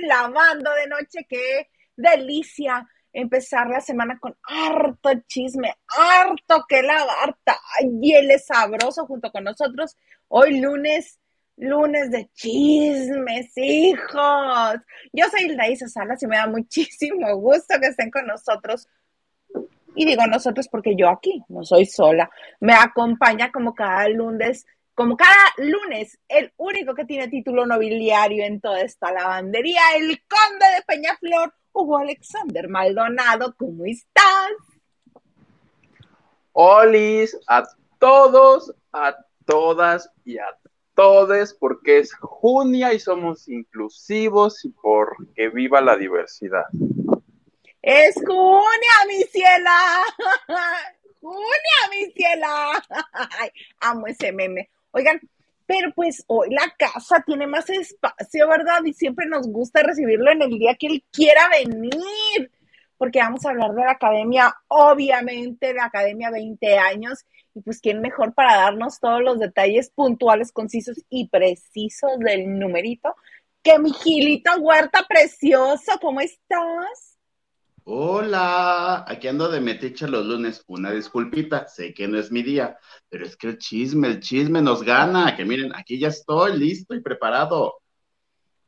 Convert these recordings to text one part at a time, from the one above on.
lavando de noche, qué delicia empezar la semana con harto chisme, harto que lavar, y él es sabroso junto con nosotros. Hoy lunes, lunes de chismes, hijos. Yo soy Hilda Salas y me da muchísimo gusto que estén con nosotros. Y digo nosotros porque yo aquí no soy sola. Me acompaña como cada lunes como cada lunes, el único que tiene título nobiliario en toda esta lavandería, el conde de Peñaflor, Hugo Alexander Maldonado. ¿Cómo estás? Olis, a todos, a todas y a todes, porque es Junia y somos inclusivos y porque viva la diversidad. Es Junia, mi ciela. Junia, mi ciela. amo ese meme. Oigan, pero pues hoy la casa tiene más espacio, ¿verdad? Y siempre nos gusta recibirlo en el día que él quiera venir, porque vamos a hablar de la academia, obviamente, la academia 20 años, y pues quién mejor para darnos todos los detalles puntuales, concisos y precisos del numerito que mi Gilito Huerta precioso, ¿cómo estás? Hola, aquí ando de metiche los lunes. Una disculpita, sé que no es mi día, pero es que el chisme, el chisme nos gana. Que miren, aquí ya estoy listo y preparado.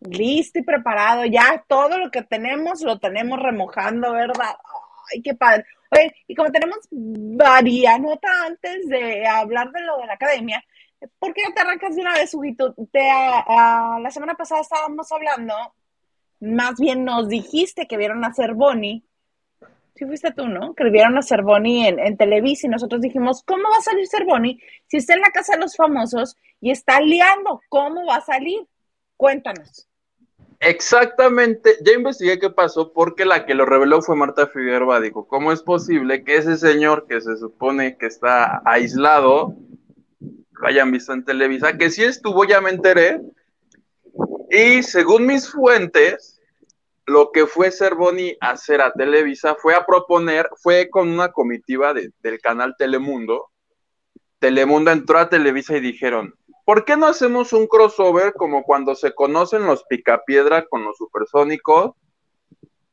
Listo y preparado, ya todo lo que tenemos lo tenemos remojando, ¿verdad? Ay, qué padre. Oye, y como tenemos varias notas antes de hablar de lo de la academia, ¿por qué no te arrancas de una vez, Huguito? Te, la semana pasada estábamos hablando más bien nos dijiste que vieron a Cervoni. Sí fuiste tú, ¿no? Que vieron a Cervoni en, en Televisa y nosotros dijimos, ¿cómo va a salir Cervoni si está en la casa de los famosos y está liando? ¿Cómo va a salir? Cuéntanos. Exactamente, ya investigué qué pasó porque la que lo reveló fue Marta Figueroa. Dijo, ¿cómo es posible que ese señor que se supone que está aislado lo hayan visto en Televisa? Que sí estuvo, ya me enteré. Y según mis fuentes, lo que fue Cervoni hacer a Televisa fue a proponer, fue con una comitiva del canal Telemundo. Telemundo entró a Televisa y dijeron, ¿por qué no hacemos un crossover como cuando se conocen los Picapiedra con los supersónicos,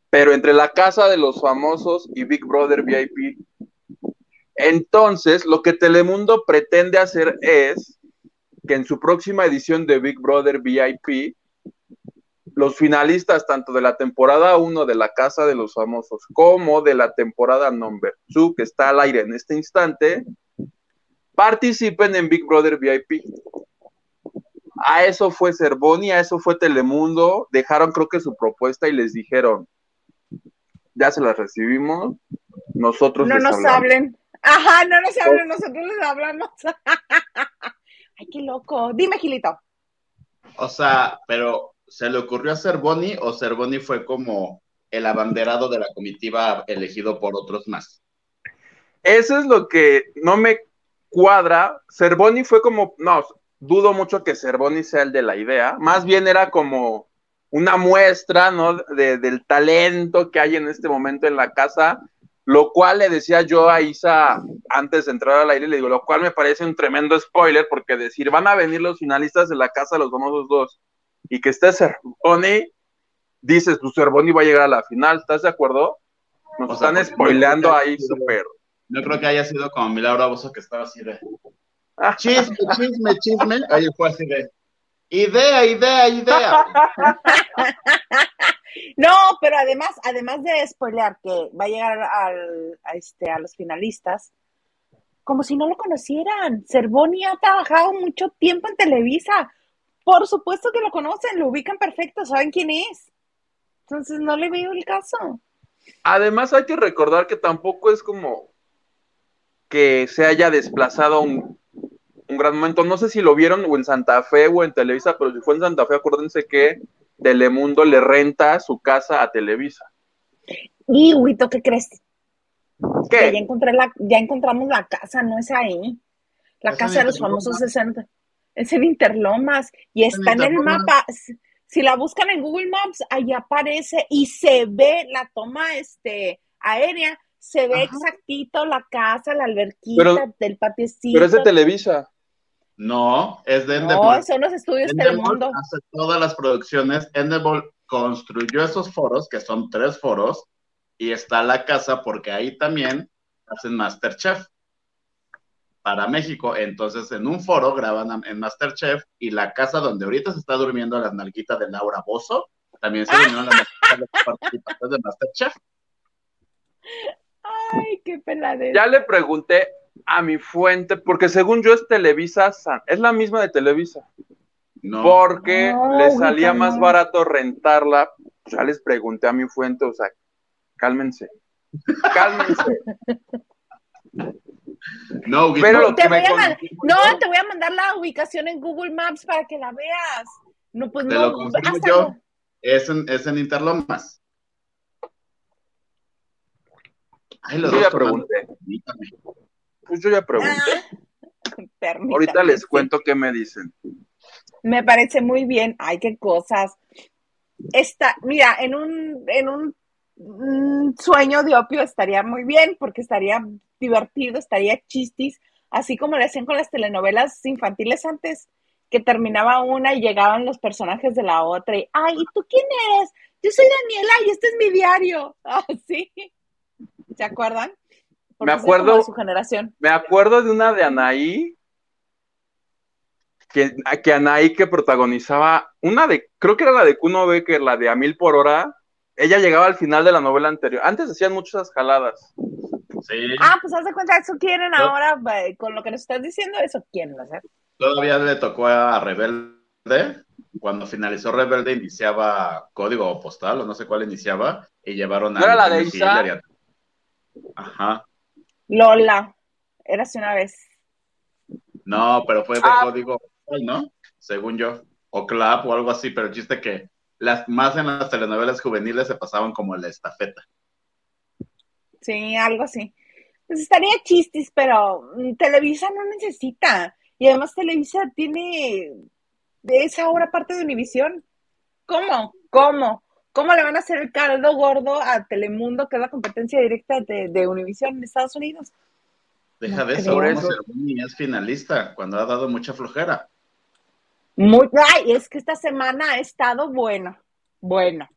pero entre la casa de los famosos y Big Brother VIP? Entonces, lo que Telemundo pretende hacer es que en su próxima edición de Big Brother VIP los finalistas tanto de la temporada 1 de la Casa de los Famosos como de la temporada number 2 que está al aire en este instante, participen en Big Brother VIP. A eso fue Cervoni, a eso fue Telemundo, dejaron creo que su propuesta y les dijeron, ya se las recibimos, nosotros no nos hablen. Ajá, no nos hablen, nosotros les hablamos. Ay, qué loco. Dime, Gilito. O sea, pero ¿se le ocurrió hacer Cervoni o Cervoni fue como el abanderado de la comitiva elegido por otros más? Eso es lo que no me cuadra. Cervoni fue como, no, dudo mucho que Cervoni sea el de la idea, más bien era como una muestra, ¿no? del talento que hay en este momento en la casa, lo cual le decía yo a Isa antes de entrar al aire, le digo, lo cual me parece un tremendo spoiler, porque decir, van a venir los finalistas de la casa, los famosos dos, y que esté Cervoni, dices, tu pues Cervoni va a llegar a la final, ¿estás de acuerdo? Nos están spoileando ahí súper. No creo que haya sido como Milagro Abuso que estaba así de chisme, chisme, chisme. Ahí fue así de idea, idea, idea. No, pero además, además de spoilear que va a llegar al, a, este, a los finalistas, como si no lo conocieran. Cervoni ha trabajado mucho tiempo en Televisa. Por supuesto que lo conocen, lo ubican perfecto, saben quién es. Entonces no le veo el caso. Además hay que recordar que tampoco es como que se haya desplazado un, un gran momento. No sé si lo vieron o en Santa Fe o en Televisa, pero si fue en Santa Fe, acuérdense que Telemundo le renta su casa a Televisa. Y, Huito, ¿qué crees? Que ya, encontré la, ya encontramos la casa, no es ahí. La casa de los famosos 60 es en Interlomas y está en el mapa. Si la buscan en Google Maps, ahí aparece y se ve la toma este, aérea, se ve exactito la casa, la alberquita del patiecito. Pero es de Televisa. No, es de No, Endemol. son los estudios Endemol Telemundo. hace todas las producciones. Endemol construyó esos foros, que son tres foros, y está la casa porque ahí también hacen Masterchef para México. Entonces, en un foro graban a- en Masterchef y la casa donde ahorita se está durmiendo la nalguita de Laura Bozo, también se durmieron las nalguitas de los participantes de Masterchef. Ay, qué peladera. Ya le pregunté a mi fuente, porque según yo es Televisa, San- es la misma de Televisa, No, porque No, le salía más barato rentarla. Ya les pregunté a mi fuente, o sea, cálmense, cálmense. no, Pero lo Te que me voy a No, te voy a mandar la ubicación en Google Maps para que la veas. No, pues Te no. lo confirmo hasta yo. no. es en, es en Interlomas. Ay, los Yo dos ya pregunté, pues yo ya pregunté. Ah, Ahorita les cuento qué me dicen. Me parece muy bien. Ay, qué cosas. Esta, mira, en un, en un, mm, sueño de opio estaría muy bien porque estaría divertido, estaría chistis, así como le hacían con las telenovelas infantiles antes, que terminaba una y llegaban los personajes de la otra y, ay, ¿y tú quién eres? Yo soy Daniela y este es mi diario. Así. ¿Se acuerdan? Porque Me acuerdo- de su generación. Me acuerdo de una de Anaí, que, que Anaí que protagonizaba, una de, creo que era la de Kuno Becker, la de A Mil por Hora, ella llegaba al final de la novela anterior. Antes hacían muchas jaladas. Sí, Ah, pues haz de cuenta, eso quieren ahora, eh, con lo que nos estás diciendo, eso quieren hacer. todavía le tocó a Rebelde. Cuando finalizó Rebelde, iniciaba código postal o no sé cuál iniciaba, y llevaron a. ¿No era la de Isa? A- Ajá. Lola, érase una vez. No, pero fue de Ah. código postal, ¿no? Según yo. O clap o algo así, pero el chiste que las más en las telenovelas juveniles se pasaban como la estafeta. Sí, algo así. Pues estaría chistis, pero mm, Televisa no necesita. Y además Televisa tiene de esa hora parte de Univisión. ¿Cómo? ¿Cómo? ¿Cómo le van a hacer el caldo gordo a Telemundo, que es la competencia directa de, de Univisión en Estados Unidos? Deja No de eso, es finalista, cuando ha dado mucha flojera. Muy, ay, es que esta semana ha estado bueno, bueno.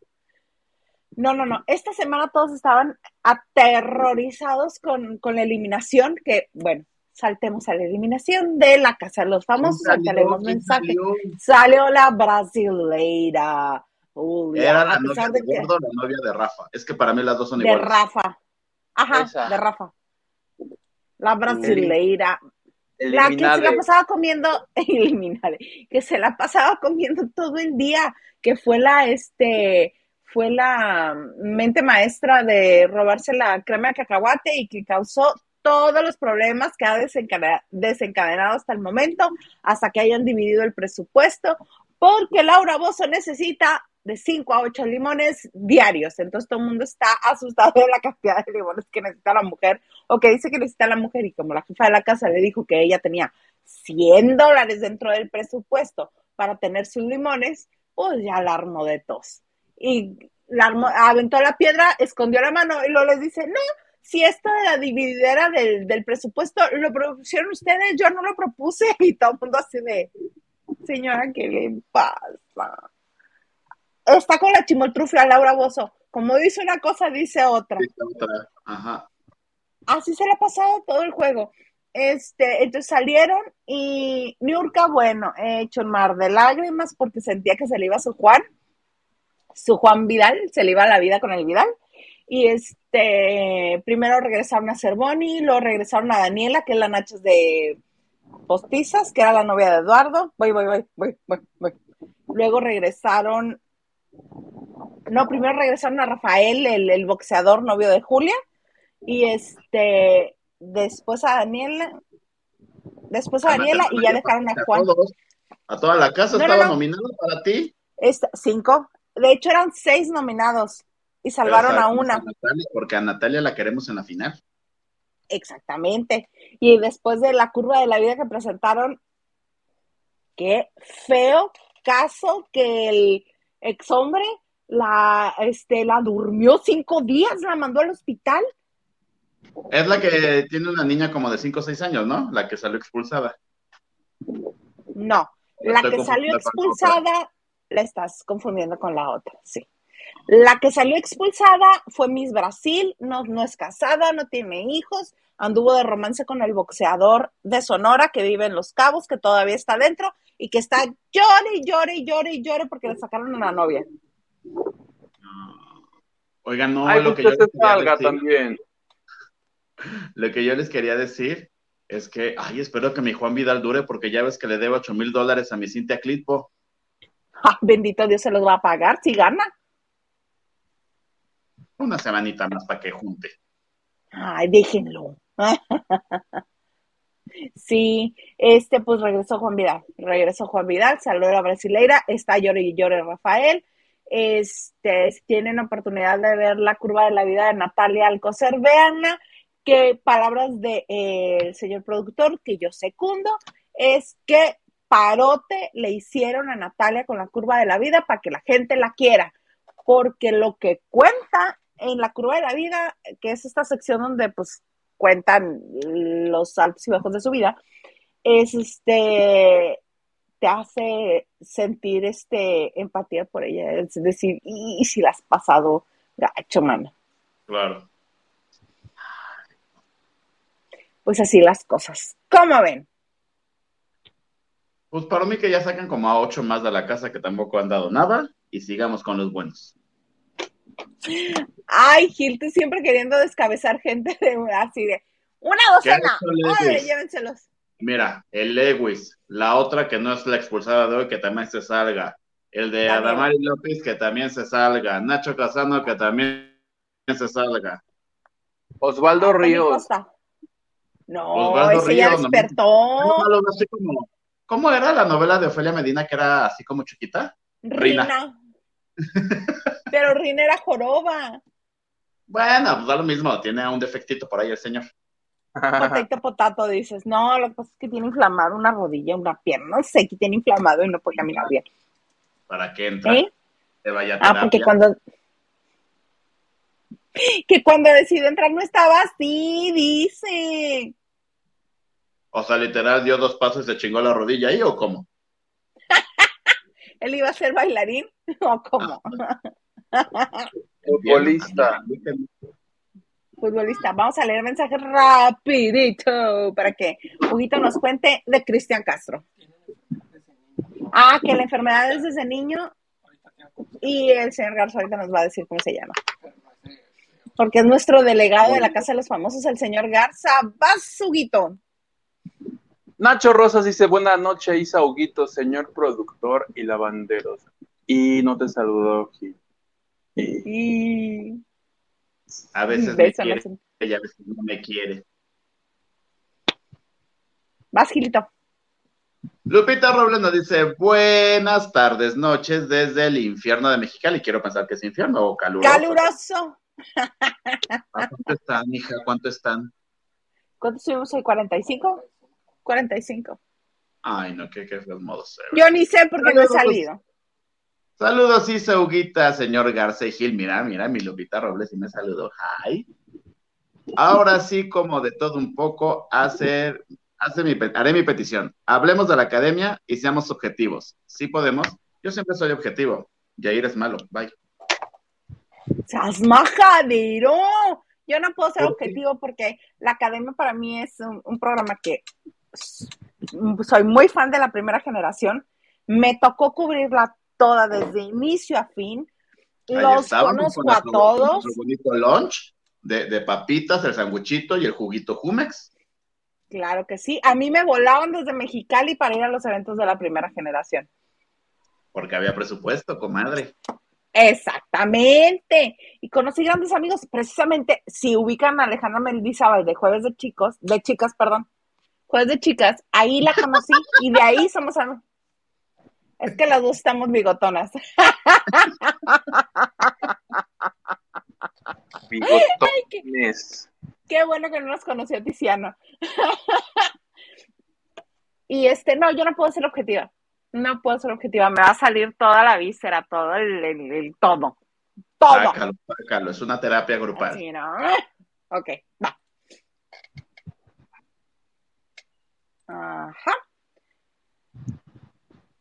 No, no, no. Esta semana todos estaban aterrorizados con, con la eliminación, que, bueno, saltemos a la eliminación de la Casa de los Famosos, ¿Quién mensaje. salió? Salió la brasileira. Uy, Era la novia de de que Gordo, la novia de Rafa. Es que para mí las dos son de iguales. Rafa. Ajá, Esa. de Rafa. La brasileira. La que se la pasaba comiendo, eliminaré, que se la pasaba comiendo todo el día, que fue la, este, fue la mente maestra de robarse la crema de cacahuate y que causó todos los problemas que ha desencadena- desencadenado hasta el momento, hasta que hayan dividido el presupuesto, porque Laura Bozo necesita de 5 a 8 limones diarios. Entonces todo el mundo está asustado de la cantidad de limones que necesita la mujer o que dice que necesita la mujer y como la jefa de la casa le dijo que ella tenía 100 dólares dentro del presupuesto para tener sus limones, pues ya la armó de tos. Y la armó- aventó la piedra, escondió la mano y luego les dice, no, si esto de la divididera del, del presupuesto lo propusieron ustedes, yo no lo propuse y todo el mundo así de, señora, ¿qué le pasa? Está con la chimoltrufia Laura Bozo. Como dice una cosa, dice otra. Ajá. Así se le ha pasado todo el juego. Este, entonces salieron y Niurka, bueno, he hecho un mar de lágrimas porque sentía que se le iba su Juan, su Juan Vidal, se le iba la vida con el Vidal. Y este, primero regresaron a Cervoni, luego regresaron a Daniela, que es la Nachos de Postizas, que era la novia de Eduardo. Voy, voy, voy, voy, voy, voy. Luego regresaron, no, primero regresaron a Rafael, el, el boxeador novio de Julia. Y este, después a Daniela, después a Daniela y ya dejaron a Juan. a toda la casa No, estaba no. nominado para ti. Es, cinco. De hecho, eran seis nominados y salvaron a una. Natalia, porque a Natalia la queremos en la final. Exactamente. Y después de la curva de la vida que presentaron, qué feo caso que el ex hombre la, este, la durmió cinco días, la mandó al hospital. Es la que tiene una niña como de 5 o 6 años, ¿no? La que salió expulsada. No, la que salió expulsada la estás confundiendo con la otra, sí. La que salió expulsada fue Miss Brasil, no, no es casada, no tiene hijos, anduvo de romance con el boxeador de Sonora que vive en Los Cabos, que todavía está dentro y que está llore y llore y llore y llore porque le sacaron a la novia. Oigan, no, lo pues que yo salga también. Lo que yo les quería decir es que, ay, espero que mi Juan Vidal dure porque ya ves que le debo 8 mil dólares a mi Cintia Clitpo. Ah, bendito Dios se los va a pagar si gana. Una semanita más para que junte. Ay, déjenlo. sí, este, pues regresó Juan Vidal. Regresó Juan Vidal, salió la brasileira, está llore y llore Rafael. Este, si tienen oportunidad de ver la curva de la vida de Natalia Alcocer, véanla que palabras del de, eh, señor productor, que yo secundo, es que parote le hicieron a Natalia con la curva de la vida para que la gente la quiera, porque lo que cuenta en la curva de la vida, que es esta sección donde pues cuentan los altos y bajos de su vida, es este te hace sentir este empatía por ella, es decir, y, si la has pasado gacho, mano. Claro pues así las cosas. ¿Cómo ven? Pues para mí que ya sacan como a ocho más de la casa que tampoco han dado nada y sigamos con los buenos. Ay, Gil, tú siempre queriendo descabezar gente de así de una docena. Ay, llévenselos. Mira, el Lewis, la otra que no es la expulsada de hoy, que también se salga. El de Adamari López, que también se salga. Nacho Casano, que también se salga. Osvaldo Ríos. No, ese ya despertó. ¿Cómo era la novela de Ofelia Medina que era así como chiquita? Rina. Pero Rina era joroba. Bueno, pues da lo mismo, tiene un defectito por ahí el señor. Potato potato, dices. No, lo que pasa es que tiene inflamado una rodilla, una pierna, no sé, que tiene inflamado y no puede caminar bien. ¿Para qué entra? ¿Eh? vaya ah, porque cuando que cuando decidió entrar no estaba así, dice. O sea, literal dio dos pasos y se chingó la rodilla ahí o cómo? ¿Él iba a ser bailarín o cómo? Futbolista. Futbolista. Vamos a leer mensajes rapidito para que Huguito nos cuente de Cristian Castro. Ah, que la enfermedad es desde niño y el señor Garza ahorita nos va a decir cómo se llama porque es nuestro delegado de la Casa de los Famosos, el señor Garza. Vas, Huguito. Nacho Rosas dice, buenas noches, Isa Huguito, señor productor y lavanderos. Y no te saludó, Gil. Y... A veces me quiere, ella a veces no me quiere. Vas, Gilito. Lupita Robles nos dice, buenas tardes, noches desde el infierno de Mexicali. Quiero pensar que es infierno o caluroso. Caluroso. ¿Cuánto están, hija? ¿Cuánto están? ¿Cuánto subimos hoy? ¿45? 45. Ay, no, qué, qué modos. Yo ni sé por qué no he salido. Saludos, Isa Huguita, señor García Gil. Mira, mira, mi Lupita Robles y me saludó. Ay. Ahora sí, como de todo un poco, hacer, hace mi, haré mi petición. Hablemos de la academia y seamos objetivos. Sí podemos. Yo siempre soy objetivo. Yair es malo. Bye. ¡Sas majadero! Yo no puedo ser objetivo porque la academia para mí es un, programa que soy muy fan de la primera generación. Me tocó cubrirla toda desde inicio a fin. Los conozco a todos. bonito lunch de, de, papitas, el sanguchito y el juguito Jumex. Claro que sí. A mí me volaban desde Mexicali para ir a los eventos de la primera generación. Porque había presupuesto, comadre. Exactamente. Y conocí grandes amigos, precisamente, si ubican a Alejandra Mendizábal de Jueves de Chicos, de Chicas, perdón, Jueves de Chicas, ahí la conocí y de ahí somos amigos. Es que las dos estamos bigotonas. Bigotones. qué, bueno que no nos conoció Tiziano. y este, no, yo no puedo ser objetiva no puedo ser objetiva, me va a salir toda la víscera, todo el, todo. Todo. Sácalo, es una terapia grupal. Sí, ¿no? Ok, va. Ajá.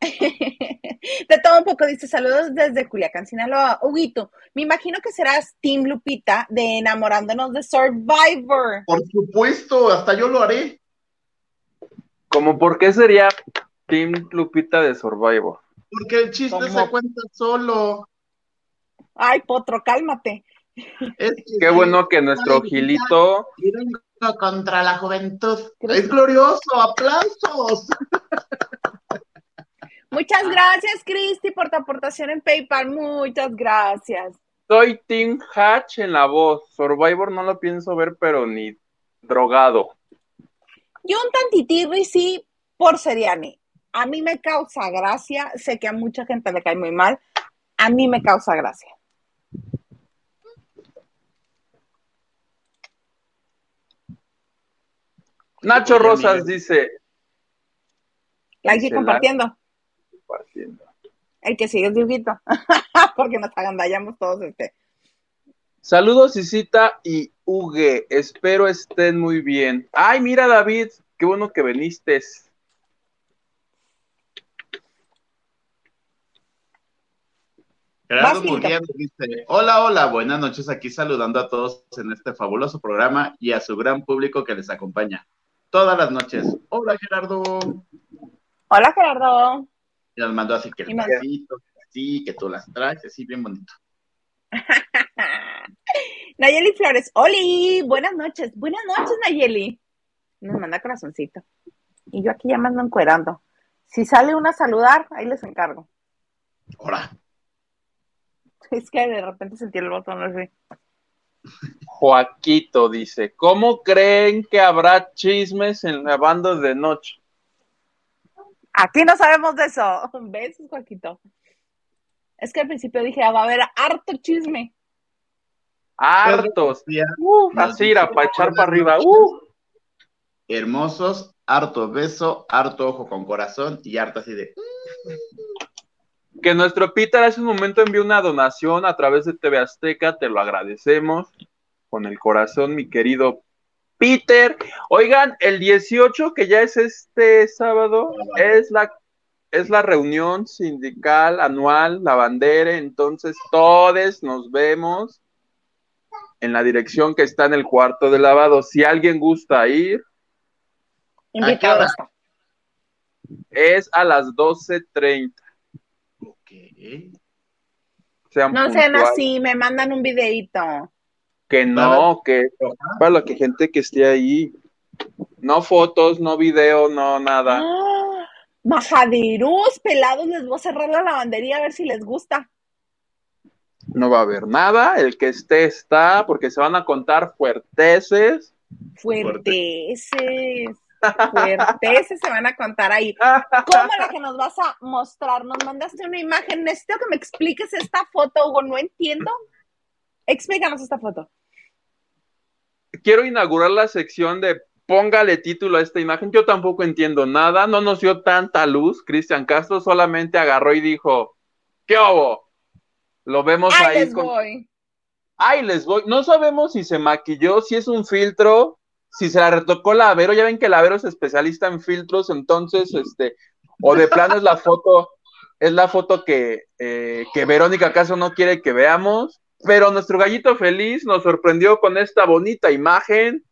De todo un poco, dice saludos desde Culiacán, Sinaloa. Huguito, me imagino que serás Team Lupita de enamorándonos de Survivor. Por supuesto, hasta yo lo haré. ¿Cómo por qué sería Team Lupita de Survivor? Porque el chiste ¿Cómo? se cuenta solo. Ay, Potro, cálmate. Es que Qué sí, bueno que nuestro Ay, Gilito contra la juventud. ¿Crees Es glorioso, aplausos. Muchas gracias, Cristi, por tu aportación en PayPal. Muchas gracias. Soy Team Hatch en la voz. Survivor no lo pienso ver, pero ni drogado. Yo un tantitirri sí por Seriani. A mí me causa gracia. Sé que a mucha gente le cae muy mal. A mí me causa gracia. Nacho Rosas dice. Like y Dice compartiendo. compartiendo. El que sigue es Dieguito. Porque nos agandallamos todos este. Saludos, Isita y Uge. Espero estén muy bien. Ay, mira, David. Qué bueno que viniste. Gerardo Vas, Gilito. Murguía nos dice, hola, hola, buenas noches, aquí saludando a todos en este fabuloso programa y a su gran público que les acompaña todas las noches. Hola, Gerardo. Hola, Gerardo. Y nos mandó así que el que así, que tú las traes, así bien bonito. Nayeli Flores. Oli, buenas noches. Buenas noches, Nayeli. Nos manda corazoncito. Y yo aquí ya me ando encuerando. Si sale una a saludar, ahí les encargo. Hola. Es que de repente sentí el botón así. Joaquito dice: ¿Cómo creen que habrá chismes en la banda de noche? Aquí no sabemos de eso. Besos, Joaquito. Es que al principio dije, ah, va a haber harto chisme. Hartos. Uh, así irá para echar para arriba. Uh. hermosos, harto beso, harto ojo con corazón y harto así de... Que nuestro Peter hace un momento envió una donación a través de TV Azteca, te lo agradecemos con el corazón, mi querido Peter. Oigan, el 18, que ya es este sábado, es la, es la reunión sindical anual, la bandera, entonces todos nos vemos en la dirección que está en el cuarto de lavado. Si alguien gusta ir, Invitado es a las 12.30. Sean No sean puntuales. así, me mandan un videito. Que no, que para la que gente que esté ahí. No fotos, no video, no nada. ¡Ah! Majadirús, pelados, les voy a cerrar la lavandería a ver si les gusta. No va a haber nada. El que esté está, porque se van a contar fuerteces. Fuerteces. Fuerteces se van a contar ahí. ¿Cómo la que nos vas a mostrar? Nos mandaste una imagen. Necesito que me expliques esta foto, Hugo. No entiendo. Explícanos esta foto. Quiero inaugurar la sección de póngale título a esta imagen. Yo tampoco entiendo nada. No nos dio tanta luz. Cristian Castro solamente agarró y dijo: ¿Qué hubo? Lo vemos Ahí ahí les con voy. Ay, les voy. No sabemos si se maquilló, si es un filtro, si se la retocó la Vero. Ya ven que la Vero es especialista en filtros, entonces, este, o de plano es la foto, es la foto que, eh, que Verónica Caso no quiere que veamos. Pero nuestro gallito feliz nos sorprendió con esta bonita imagen.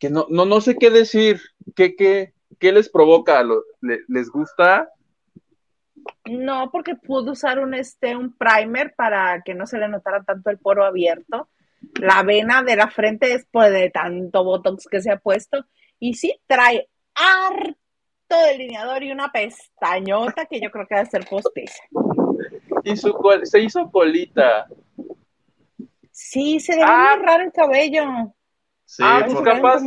Que no, no, no sé qué decir. ¿Qué, qué, qué les provoca? ¿Lo- le- ¿Les gusta? No, porque pudo usar un, este, un primer para que no se le notara tanto el poro abierto. La vena de la frente es por de tanto botox que se ha puesto. Y sí, trae harto delineador y una pestañota que yo creo que debe ser postiza. Y su col- se hizo colita. Sí, se le ve Ah. muy raro el cabello. Sí, Ah, pues capaz.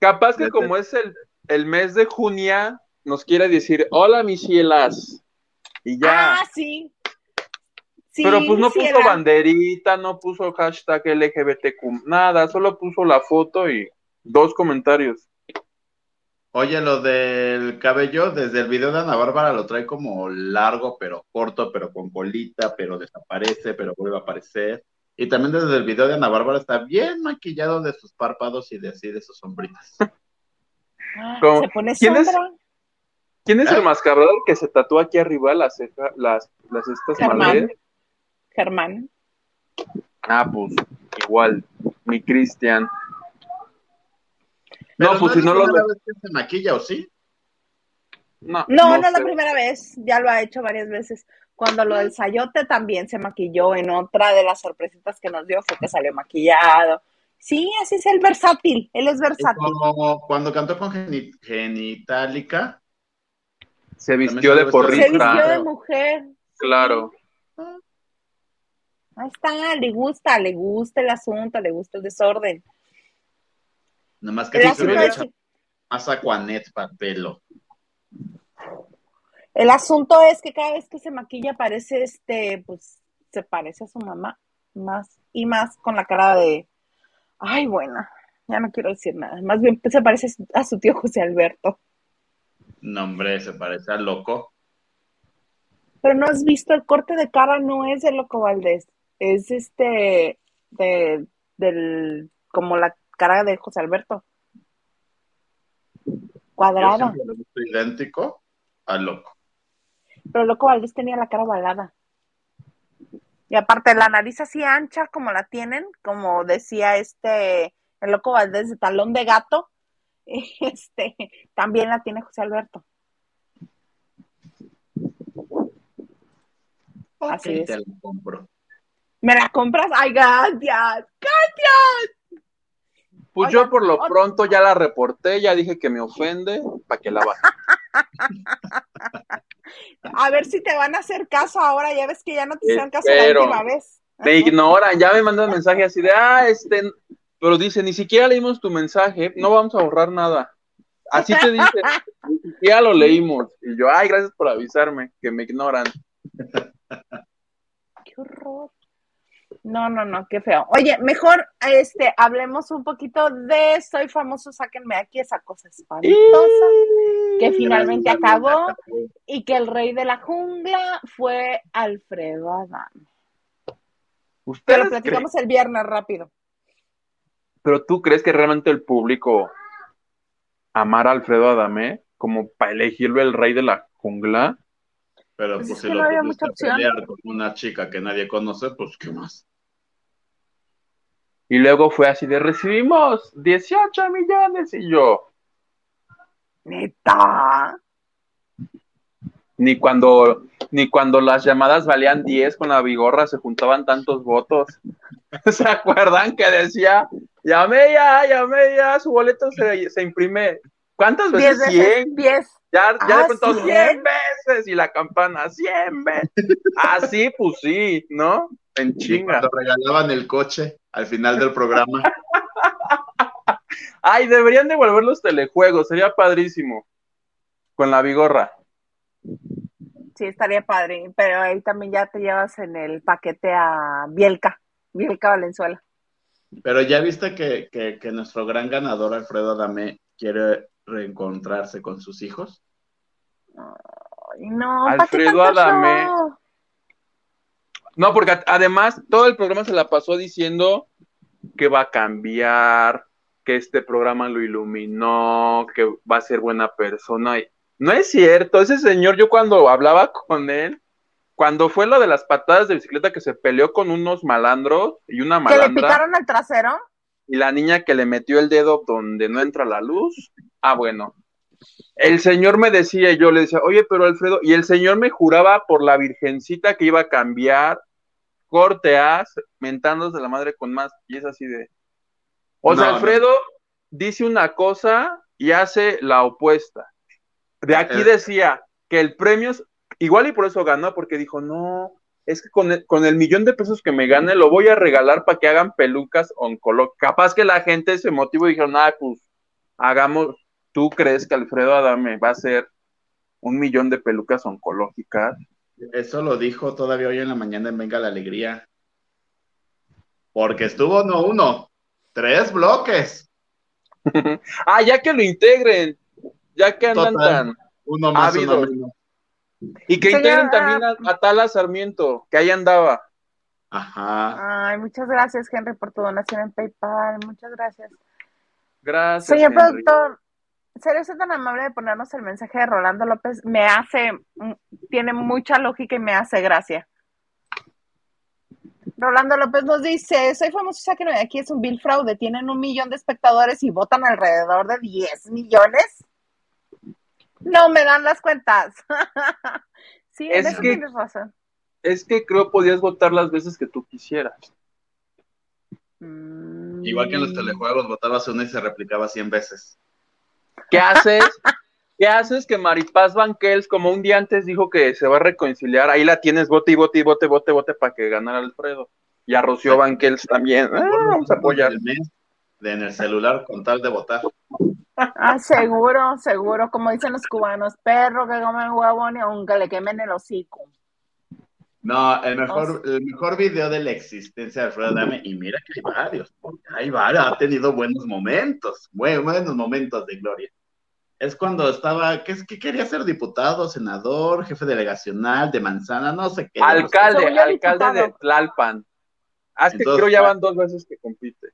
Capaz que como es el, el mes de junio, nos quiere decir, hola mis cielas. Y ya. Ah, sí. Sí, Pero pues no sí, puso era- banderita, no puso hashtag LGBTQ, nada, solo puso la foto y dos comentarios. Oye, lo del cabello, desde el video de Ana Bárbara lo trae como largo, pero corto, pero con colita, pero desaparece, pero vuelve a aparecer. Y también desde el video de Ana Bárbara está bien maquillado de sus párpados y de así de sus sombritas. Ah, Se pone ¿quién es? ¿Quién es ¿Eh? el mascarador que se tatúa aquí arriba las ceja, las, las estas Germán. madres? Germán. Ah, pues igual, mi Cristian. No, pues es si no la lo primera vez que se maquilla, ¿o sí? No, No, no, es la primera vez, ya lo ha hecho varias veces. Cuando lo del Sayote también se maquilló en otra de las sorpresitas que nos dio, fue que salió maquillado. Sí, así es el versátil, él es versátil. como cuando cantó con Geni- Genitalica, Se vistió de lo Se porrista. vistió de mujer. Claro. Ahí está, le gusta, le gusta el asunto, le gusta el desorden. nada más que se hubiera hecho más Aquanet para pelo. el asunto es que cada vez que se maquilla parece este, pues se parece a su mamá, más y más con la cara de, ay, bueno, ya no quiero decir nada. Más bien se parece a su tío José Alberto. No, hombre, se parece al loco. Pero no has visto el corte de cara, no es de Loco Valdés, es este, de, del, como la cara de José Alberto. Cuadrada. idéntico al loco. Pero Loco Valdés tenía la cara ovalada. Y aparte la nariz así ancha como la tienen, como decía este, el Loco Valdés de talón de gato, este, también la tiene José Alberto. Así es. compro. ¿Me la compras? ¡Ay, gracias! ¡Gracias! Pues yo por lo pronto ya la reporté, ya dije que me ofende, para que la baje. A ver si te van a hacer caso ahora, ya ves que ya no te hicieron caso la última vez. Me ignoran, ya me mandan mensaje así de, ah, este, pero dice, ni siquiera leímos tu mensaje, no vamos a borrar nada. Así te dice, ni siquiera lo leímos. Y yo, ay, gracias por avisarme, que me ignoran. Qué horror. No, no, no, qué feo. Oye, mejor este hablemos un poquito de Soy famoso, sáquenme aquí esa cosa espantosa que finalmente acabó y que el rey de la jungla fue Alfredo Adame. Te lo ¿Ustedes creen? platicamos el viernes rápido. Pero tú crees que realmente el público amara a Alfredo Adame como para elegirlo el rey de la jungla? Pero Pues pues, es si que lo no opción. pelear con una chica que nadie conoce, pues qué más. Y luego fue así de recibimos 18 millones y yo, Neta. ni cuando ni cuando las llamadas valían 10 con la vigorra se juntaban tantos votos. ¿Se acuerdan que decía, llamé ya, llamé ya, su boleto se, se imprime? ¿Cuántas veces? veces, 100. diez. Ya, ya Ah, de pronto 100. 100 veces y la campana 100 veces. Así, pues sí, ¿no? En chinga. cuando regalaban el coche al final del programa, Ay, deberían devolver los telejuegos, sería padrísimo. Con la vigorra. Sí, estaría padre, pero ahí también ya te llevas en el paquete a Bielka, Bielka Valenzuela. pero ya viste que, que, que nuestro gran ganador Alfredo Adame quiere reencontrarse con sus hijos. Ay, no, ¿para qué Alfredo Adame. show? No, porque además todo el programa se la pasó diciendo que va a cambiar, que este programa lo iluminó, que va a ser buena persona. Y no es cierto, ese señor, yo cuando hablaba con él, cuando fue lo de las patadas de bicicleta que se peleó con unos malandros y una ¿Que le malandra picaron el trasero? y la niña que le metió el dedo donde no entra la luz, ah, bueno. El señor me decía, y yo le decía, oye, pero Alfredo, y el señor me juraba por la virgencita que iba a cambiar, corte A, mentándose la madre con más, y es así de. O sea, no. Alfredo dice una cosa y hace la opuesta. De aquí Eh. decía que el premio, es- igual y por eso ganó, porque dijo, no, es que con el, con el millón de pesos que me gane lo voy a regalar para que hagan pelucas oncológicas. Capaz que la gente se motivó y dijeron, ah, pues hagamos, ¿tú crees que Alfredo Adame va a hacer un millón de pelucas oncológicas? Eso lo dijo todavía hoy en la mañana en Venga la Alegría. Porque estuvo no uno, tres bloques. ah, ya que lo integren, ya que andan Total. tan... Uno más, Ávido. uno menos. Y que Señora- integren también a, a Tala Sarmiento, que ahí andaba. Ajá. Ay, muchas gracias, Henry, por tu donación en PayPal. Muchas gracias. Gracias. Señor Henry. productor, ser eso tan amable de ponernos el mensaje de Rolando López me hace, mm, tiene mucha lógica y me hace gracia. Rolando López nos dice, soy famoso, sáquenme de aquí, es un bill fraude, tienen un millón de espectadores y votan alrededor de 10 millones. No me dan las cuentas. sí, en Es eso que- tienes razón. Es que creo podías votar las veces que tú quisieras. Mm. Igual que en los telejuegos, votabas una y se replicaba 100 veces. ¿Qué haces? ¿Qué haces que Maripaz Banquels, como un día antes dijo que se va a reconciliar, ahí la tienes, vote y vote y vote, vote, vote para que ganara Alfredo? Y a Rocío Banquels también. Ah, vamos a apoyar. En el celular con tal de votar. Ah, seguro, seguro, como dicen los cubanos, perro que come huevo ni aunque le quemen el hocico. No, el mejor, el mejor video de la existencia de Alfredo Dame, y mira que hay varios, hay varios, ha tenido buenos momentos, muy buenos momentos de gloria. Es cuando estaba, ¿qué es que quería ser diputado, senador, jefe delegacional de Manzana, no sé qué. Alcalde, yo, alcalde de. Tlalpan. Es que creo ya van dos veces que compite.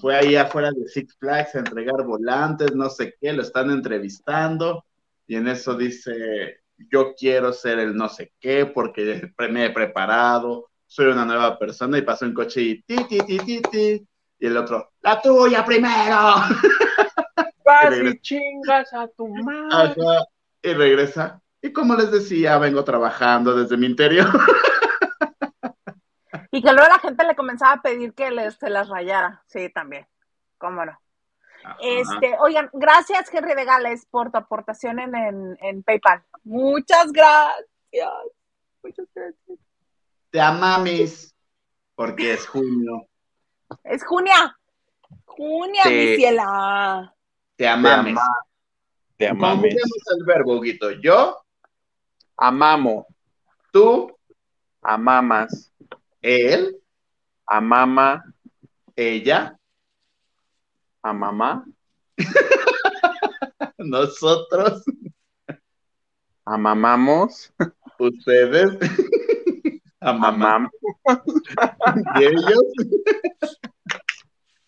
Fue ahí afuera de Six Flags a entregar volantes, no sé qué, lo están entrevistando, y en eso dice, yo quiero ser el no sé qué, porque me he preparado, soy una nueva persona, y pasa un coche y ti, ti, ti, ti, ti, y el otro, la tuya primero. Vas y chingas a tu madre. Ajá, y regresa. Y como les decía, vengo trabajando desde mi interior. Y que luego la gente le comenzaba a pedir que les, se las rayara. Sí, también. ¿Cómo no? Ajá. Este, oigan, gracias Henry de Gales por tu aportación en, en, en PayPal. Muchas gracias. Muchas gracias. Te amamis, porque es junio. Es Junia. Junia, Sí. mi ciela. Te amames. Te amamos. Conjuguemos el verbo, Huguito. Yo, Amamo, tú, amamas, él, amama, ella, amamá, nosotros, amamamos, ustedes, amamá, amam, y ellos.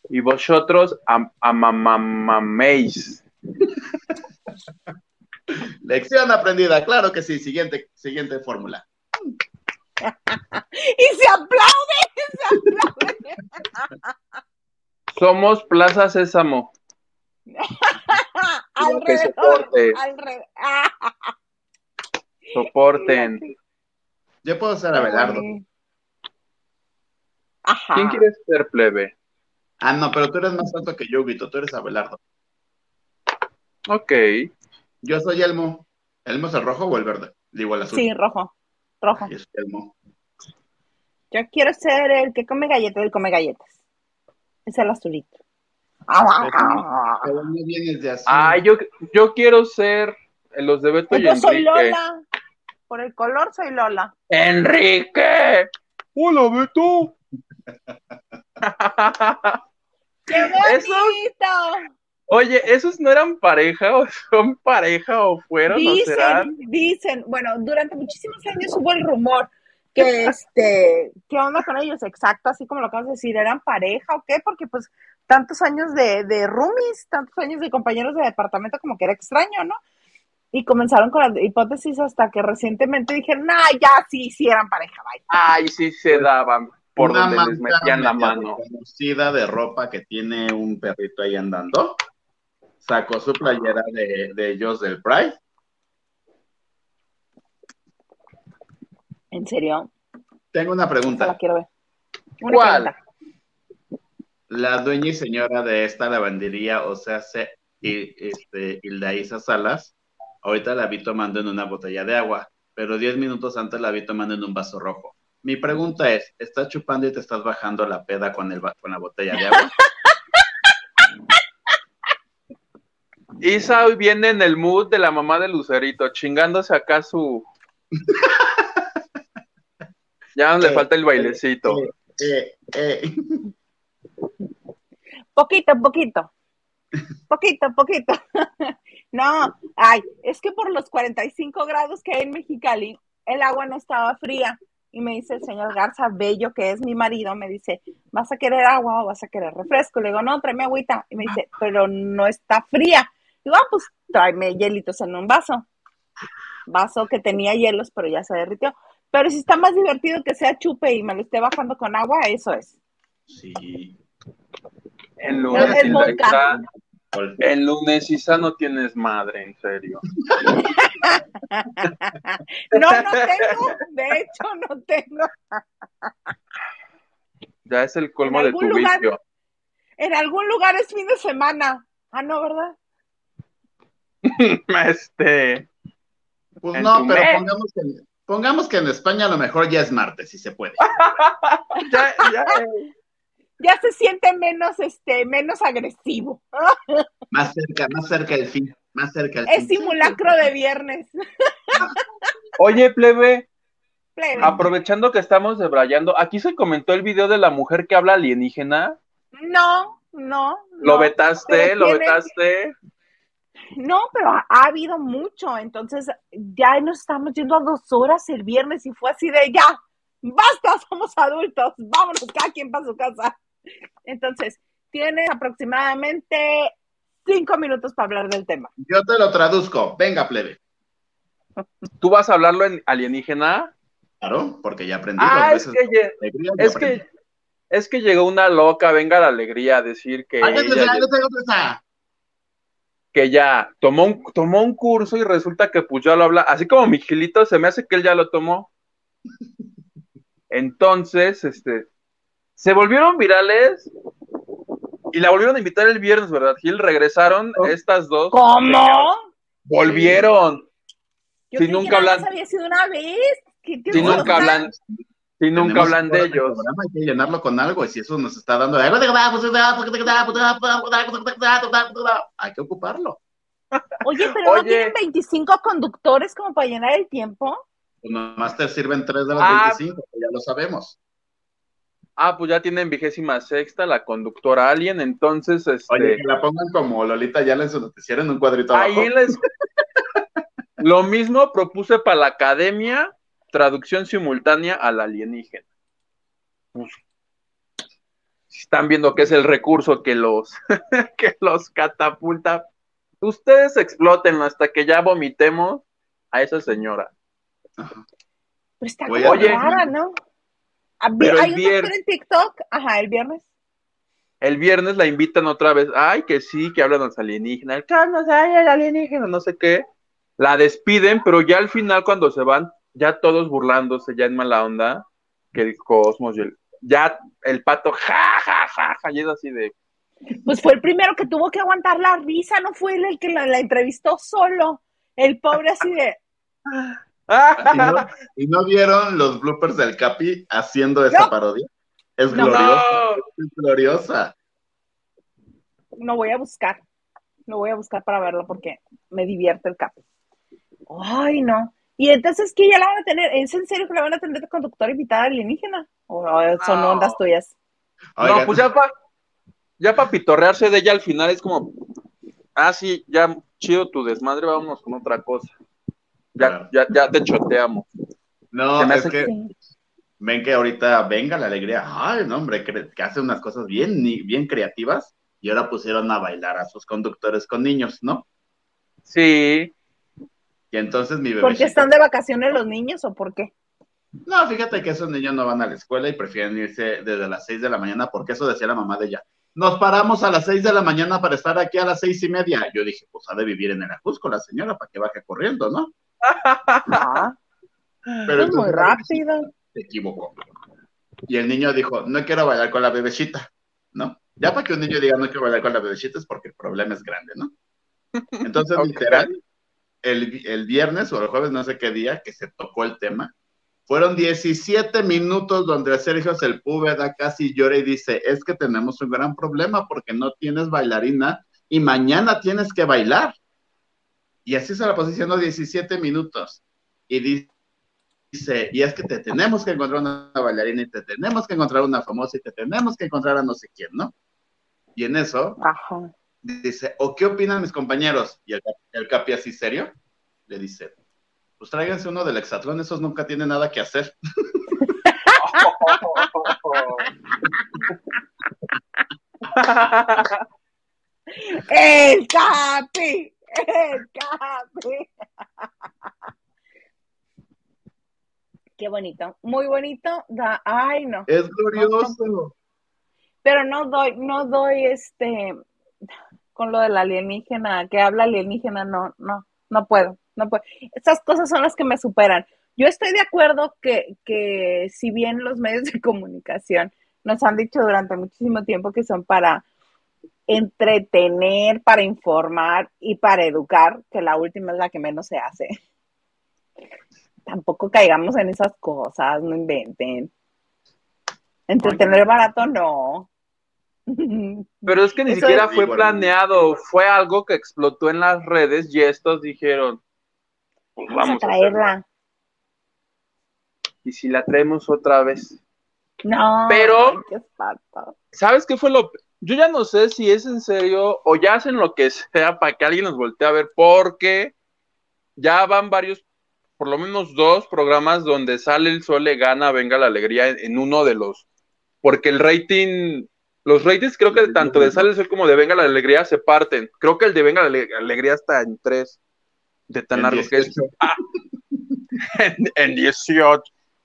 Y vosotros am- amamaméis. Lección aprendida, claro que sí. Siguiente, siguiente fórmula. Y se aplaude, se aplaude. Somos Plaza Sésamo. que Alrededor. Ah, Soporten. Yo puedo ser Abelardo. Ajá. ¿Quién quiere ser plebe? Ah, no, pero tú eres más alto que yo, Huguito. Tú eres Abelardo. Ok. Yo soy Elmo. ¿Elmo es el rojo o el verde? Digo, el azul. Sí, rojo. Rojo. Yo soy Elmo. Yo quiero ser el que come galletas, el come galletas. Es el azulito. Ah, Pero no vienes de azul. Ah, yo, yo quiero ser los de Beto y Yo soy Enrique. Lola. Por el color soy Lola. ¡Enrique! ¡Hola, Beto! ¡Qué bonito! Oye, ¿esos no eran pareja o son pareja o fueron o serán? Dicen, dicen, bueno, durante muchísimos años hubo el rumor que este, ¿qué onda con ellos? Exacto, así como lo acabas de decir, ¿eran pareja o qué? Porque pues tantos años de, de roomies, tantos años de compañeros de departamento, como que era extraño, ¿no? Y comenzaron con la hipótesis hasta que recientemente dijeron, ah, ya sí, sí eran pareja, vaya. Ay, sí se daban por Una donde les metían la mano. Conocida de ropa que tiene un perrito ahí andando. Sacó su playera de, de ellos del Pride. ¿En serio? Tengo una pregunta. la quiero ver. Una ¿Cuál? pregunta. La dueña y señora de esta lavandería, o sea, se, este, Hilda Isa Salas, ahorita la vi tomando en una botella de agua, pero diez minutos antes la vi tomando en un vaso rojo. Mi pregunta es, ¿estás chupando y te estás bajando la peda con, el, con la botella de agua? Isa hoy viene en el mood de la mamá de Lucerito, chingándose acá su. Ya le Eh, falta el bailecito. Eh, eh, Poquito, poquito. Poquito, poquito. No, ay, es que por los 45 grados que hay en Mexicali, el agua no estaba fría. Y me dice el señor Garza Bello, que es mi marido, me dice, ¿vas a querer agua o vas a querer refresco? Le digo, no, tráeme agüita. Y me dice, pero no está fría. Digo, ah, pues tráeme hielitos en un vaso. Vaso que tenía hielos, pero ya se derritió. Pero si está más divertido que sea chupe y me lo esté bajando con agua, eso es. Sí. Lunes, El vodka. El lunes Isa no tienes madre, en serio. No, no tengo. De hecho, no tengo. Ya es el colmo de tu lugar- vicio. En algún lugar es fin de semana. Ah, no, ¿verdad? Pues Este, ¿En no, pero mes? pongamos que, pongamos que en España a lo mejor ya es martes, si se puede. ya, ya, Ya se siente menos, este, menos agresivo. Más cerca, más cerca del fin, más cerca del Es fin. simulacro de viernes. Oye, plebe, Plebe. aprovechando que estamos debrayando, aquí se comentó el video de la mujer que habla alienígena. No, no. ¿Lo no. vetaste? pero ¿Lo tiene- vetaste? No, pero ha, ha habido mucho. Entonces, ya nos estamos yendo a dos horas el viernes y fue así de ya, basta, somos adultos, vámonos cada quien para su casa. Entonces, tienes aproximadamente cinco minutos para hablar del tema. Yo te lo traduzco. Venga, plebe. ¿Tú vas a hablarlo en alienígena? Claro, porque ya aprendí Ah, dos es que, es que, es que llegó una loca, venga la alegría a decir que Ay, ella ya- no. que ya tomó un, tomó un curso y resulta que pues ya lo habla, así como Miguelito, se me hace que él ya lo tomó. Entonces, este, se volvieron virales y la volvieron a invitar el viernes, ¿verdad, Gil? Regresaron Oh. estas dos. ¿Cómo? Volvieron. Yo Si nunca hablan- más había sido una vez. ¿Qué- qué Si nunca hablan, si nunca Tenemos hablan de ellos. programa, Hay que llenarlo con algo y si eso nos está dando. Hay que ocuparlo. Oye, pero no Oye. tienen 25 conductores como para llenar el tiempo. Pues nomás te sirven tres de las Ah. 25, que ya lo sabemos. Ah, pues ya tienen vigésima sexta, la conductora Alien, entonces, este. Oye, que la pongan como Lolita ya en su noticiero en un cuadrito Ahí abajo. en la es- Lo mismo propuse para la academia, traducción simultánea al alienígena. Pues, si están viendo que es el recurso que los, que los catapulta, ustedes exploten hasta que ya vomitemos a esa señora. Pero está Voy como a- Oye. rara, ¿no? Ah, Pero el Hay un vier- doctor en TikTok, ajá, el viernes. El viernes la invitan otra vez. Ay, que sí, que hablan los alienígenas. El Carlos, ay, el alienígena, no sé qué. La despiden, pero ya al final, cuando se van, ya todos burlándose, ya en mala onda, que el cosmos y el. Ya el pato, ja, ja, ja, ja, y es así de. Pues fue el primero que tuvo que aguantar la risa, no fue él el que la, la entrevistó solo. El pobre así de, ¿Y no, y no vieron los bloopers del Capi haciendo esa No. parodia? Es No. gloriosa. No. Es gloriosa. no voy a buscar, no voy a buscar para verlo porque me divierte el capo. Ay, no. Y entonces, ¿qué ya la van a tener? ¿Es en serio que la van a tener de conductor invitada alienígena? ¿O son No. ondas tuyas? Oigan, No, pues ya para ya pa pitorrearse de ella al final es como. Ah, sí, ya chido tu desmadre, vámonos con otra cosa. Ya, Claro. ya, ya te choteamos. no, es que ven que ahorita venga la alegría. Ay, no, hombre, que, que hace unas cosas bien, bien creativas. Y ahora pusieron a bailar a sus conductores con niños, ¿no? Sí, Y entonces mi bebé. ¿Porque están de vacaciones los niños o por qué? No, fíjate que esos niños no van a la escuela y prefieren irse desde las 6 de la mañana, porque eso decía la mamá de ella. Nos paramos a las 6 de la mañana para estar aquí a las seis y media. Yo dije, pues ha de vivir en el Ajusco la señora para que baje corriendo, ¿no? Ah, Pero es muy rápido. Se equivocó. Y el niño dijo, no quiero bailar con la bebecita, ¿no? Ya para que un niño diga no quiero bailar con la bebecita es porque el problema es grande, ¿no? Entonces, literal, el, el viernes o el jueves, no sé qué día, que se tocó el tema, fueron 17 minutos donde Sergio Sepúlveda casi llora y dice, es que tenemos un gran problema porque no tienes bailarina y mañana tienes que bailar. Y así se la posicionó 17 minutos. Y di- dice, y es que te tenemos que encontrar una bailarina y te tenemos que encontrar una famosa y te tenemos que encontrar a no sé quién, ¿no? Y en eso Ajá. dice, ¿o qué opinan mis compañeros? Y el, el Capi así serio le dice, pues tráiganse uno del hexatlón, esos nunca tienen nada que hacer. El Capi, Qué bonito, muy bonito. Da, ay, no. Es glorioso. Pero no doy, no doy este con lo del alienígena, que habla alienígena, no, no, no puedo, no puedo. Esas cosas son las que me superan. Yo estoy de acuerdo que, que si bien los medios de comunicación nos han dicho durante muchísimo tiempo que son para entretener, para informar y para educar, que la última es la que menos se hace. Tampoco caigamos en esas cosas, no inventen. Entretener barato no. Pero es que ni Eso siquiera fue planeado, fue algo que explotó en las redes y estos dijeron, pues Vamos a traerla. Y si la traemos otra vez. No. Pero- ay, qué espanto. ¿Sabes qué fue lo? Yo ya no sé si es en serio o ya hacen lo que sea para que alguien nos voltee a ver, porque ya van varios, por lo menos dos programas donde sale el sol le gana, venga la alegría en, uno de los, porque el rating, los ratings creo que tanto de sale el sol como de venga la alegría se parten. Creo que el de venga la Ale- alegría está en tres, de tan largo que es. 18. Ah, en, en 18.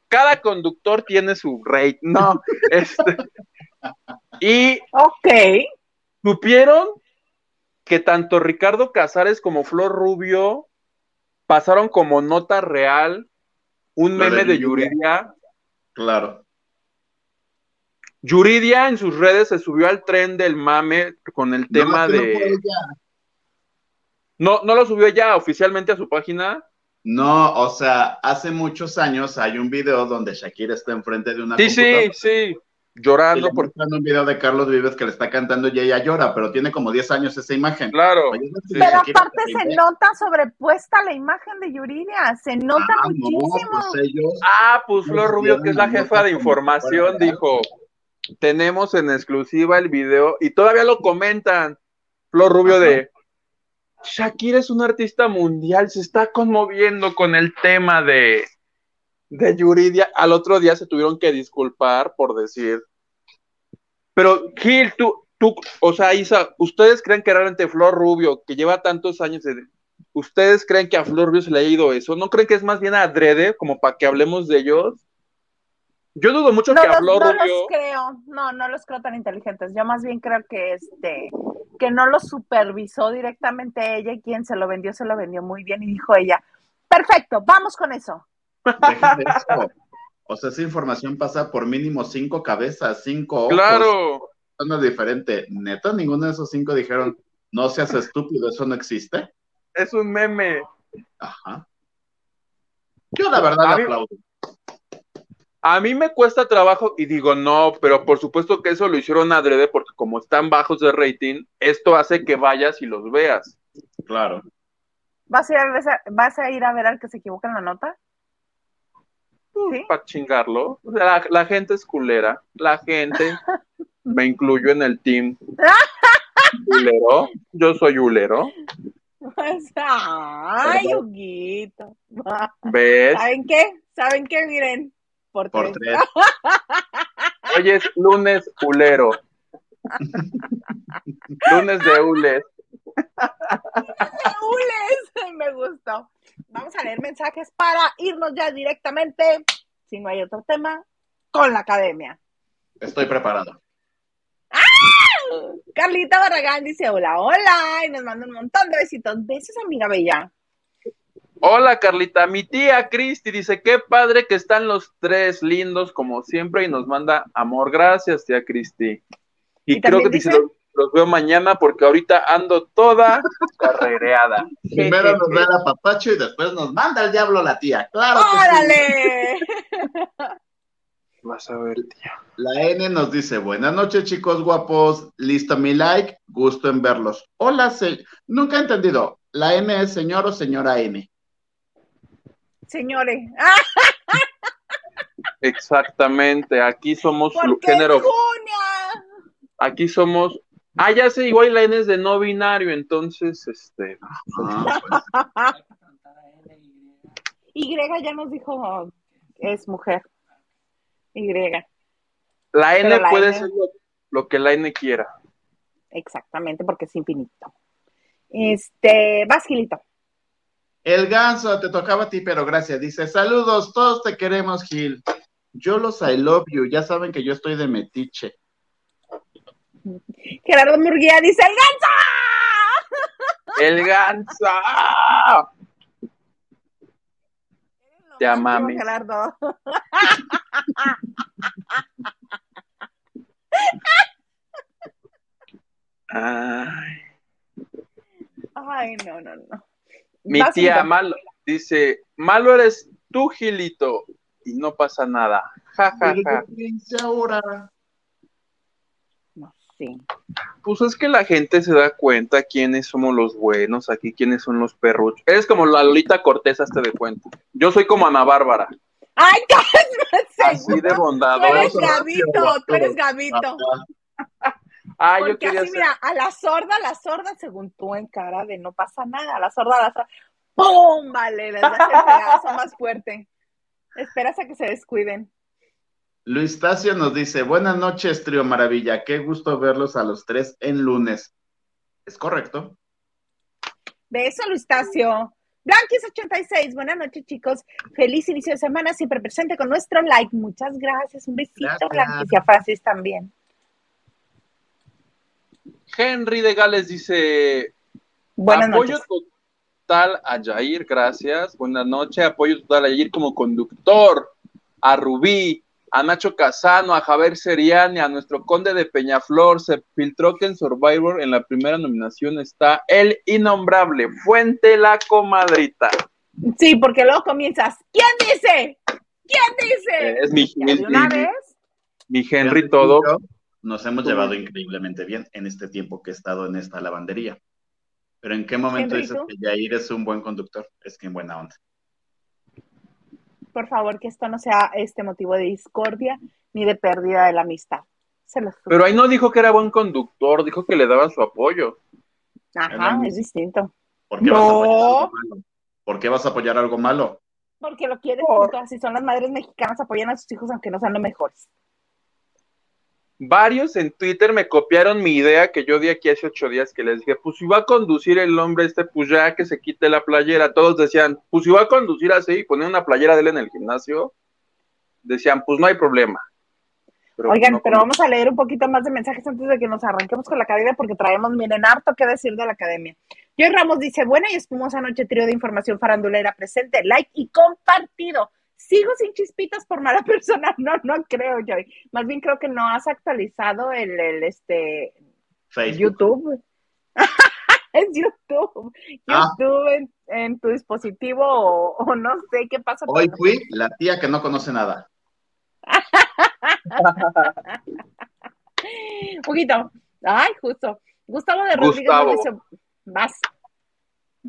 Cada conductor tiene su rate, no, este. Y Ok. supieron que tanto Ricardo Casares como Flor Rubio pasaron como nota real un Lo de meme de Yuridia. Yuridia. Claro. Yuridia en sus redes se subió al tren del mame con el tema No, de. No, no lo subió ya oficialmente a su página. No, o sea, hace muchos años hay un video donde Shakira está enfrente de una Sí, sí, computadora sí. Llorando le por. muestran un video de Carlos Vives que le está cantando y ella llora, pero tiene como 10 años esa imagen. Claro. Oye, no sé si Pero aparte se nota sobrepuesta la imagen de Yuridia, se nota Ah, no, muchísimo. pues ellos, Ah, pues Flor Rubio, que es la jefa de información, dijo, tenemos en exclusiva el video y todavía lo comentan. Flor Rubio de, Shakira es una artista mundial, se está conmoviendo con el tema de, de Yuridia. Al otro día se tuvieron que disculpar por decir. Pero Gil, tú, tú, o sea, Isa, ¿ustedes creen que realmente Flor Rubio, que lleva tantos años de... ¿Ustedes creen que a Flor Rubio se le ha ido eso? ¿No creen que es más bien adrede, como para que hablemos de ellos? Yo dudo mucho No, que los, habló no Rubio. los creo, no, no los creo tan inteligentes. Yo más bien creo que este, que no los supervisó directamente ella y quien se lo vendió, se lo vendió muy bien y dijo ella, perfecto, vamos con eso. eso. O sea, esa información pasa por mínimo cinco cabezas, cinco ojos. Claro. Es diferente. Neta, ninguno de esos cinco dijeron, no seas estúpido, eso no existe. Es un meme. Ajá. Yo la verdad A le mí- aplaudo. A mí me cuesta trabajo y digo no, pero por supuesto que eso lo hicieron adrede porque como están bajos de rating, esto hace que vayas y los veas. Claro. ¿Vas a ir a ver, vas a, ir a ver al que se equivoca en la nota? Para chingarlo. O sea, la, la gente es culera. La gente, me incluyo en el team. Ulero. Yo soy ulero. Pues, ay. Huguito. ¿Ves? ¿Saben qué? ¿Saben qué? Miren, por, Por tres. tres. Hoy es lunes ulero. lunes de ules. Me gustó. Vamos a leer mensajes para irnos ya directamente, si no hay otro tema, con la academia. Estoy preparado. Carlita Barragán dice hola, hola, y nos manda un montón de besitos. Besos, amiga bella. Hola Carlita, mi tía Cristi dice, qué padre que están los tres lindos como siempre y nos manda amor. Gracias, tía Cristi. Y, Y creo que dice- los, veo mañana porque ahorita ando toda carrereada. Primero nos da el apapacho y después nos manda el diablo la tía. Claro que sí. ¡Órale! Vas a ver, tía. La N nos dice, buenas noches chicos guapos, listo mi like, gusto en verlos. Hola, se... nunca he entendido, ¿la N es señor o señora N? Señores. Exactamente, aquí somos ¿por flu- qué género, Junia? aquí somos, ah, ya sé, igual la N es de no binario, entonces, este, Ah, pues, Y ya nos dijo, es mujer. Y. la N Pero la puede N- ser lo, lo que la N quiera. Exactamente, porque es infinito. Este, vas, Gilito. El ganso, te tocaba a ti, pero gracias. Dice, saludos, todos te queremos, Gil. Yo los I love you, ya saben que yo estoy de metiche. Gerardo Murguía dice, ¡El ganso! ¡El ganso! Ya, mami. Gerardo. Ay. Ay, no, no, no. Mi Vas, tía. Malo dice, malo eres tú, Gilito, y no pasa nada. Ja, ja, ja. ahora. No, sí. Pues es que la gente se da cuenta quiénes somos los buenos aquí, quiénes son los perruchos. Eres como la Lolita Cortés, hazte de cuenta. Yo soy como Ana Bárbara, ¡Ay, cálmate! así de Tú eres. Gabito, tú eres Gabito. Ah, yo Porque quería así, ser... mira, a la sorda, a la sorda, según tú en cara de no pasa nada, a la sorda, a la sorda, ¡pum! Vale, les das el pedazo más fuerte. Esperas a que se descuiden. Luis Tacio nos dice, buenas noches, Trío Maravilla, qué gusto verlos a los tres en lunes. ¿Es correcto? Beso, Luistacio. Blanquis86, buenas noches, chicos. Feliz inicio de semana, siempre presente con nuestro like. Muchas gracias. Un besito. Blanquis, y a Francis también. Henry de Gales dice, Buenas apoyo noches. total a Jair, gracias. Buenas noches, apoyo total a Jair como conductor, a Rubí, a Nacho Casano, a Javier Seriani, a nuestro conde de Peñaflor. Se filtró que en Survivor en la primera nominación está el innombrable Fuente la Comadrita. Sí, porque luego comienzas. ¿Quién dice? ¿Quién dice? Eh, es mi, mi- una mi- vez. mi Henry todo. Nos hemos llevado increíblemente bien en este tiempo que he estado en esta lavandería. Pero ¿en qué momento Henry, dices ¿tú? que Jair es un buen conductor? Es que en buena onda. Por favor, que esto no sea este motivo de discordia ni de pérdida de la amistad. Se los Pero ahí no dijo que era buen conductor, dijo que le daba su apoyo. Ajá, es distinto. ¿Por qué, No. vas a apoyar algo malo? ¿Por qué vas a apoyar algo malo? Porque lo quieres, Por-. Así son las madres mexicanas, apoyan a sus hijos aunque no sean los mejores. Varios en Twitter me copiaron mi idea que yo di aquí hace ocho días que les dije, pues si va a conducir el hombre este, pues ya que se quite la playera. Todos decían, pues si va a conducir así y poner una playera de él en el gimnasio, decían, pues no hay problema. Pero Oigan, no pero vamos a leer un poquito más de mensajes antes de que nos arranquemos con la academia porque traemos, miren, harto que decir de la academia. Joy Ramos dice, buena y espumosa noche, trío de información farandulera presente, like y compartido. Sigo sin chispitas por mala persona, no, no creo, Joy. Más bien creo que no has actualizado el, el este, Facebook. YouTube. es YouTube. Ah. YouTube en, en tu dispositivo o, o no sé qué pasa. Hoy fui la tía que no conoce nada. Un poquito. Ay, justo. Gustavo de Rodríguez Gustavo. vas.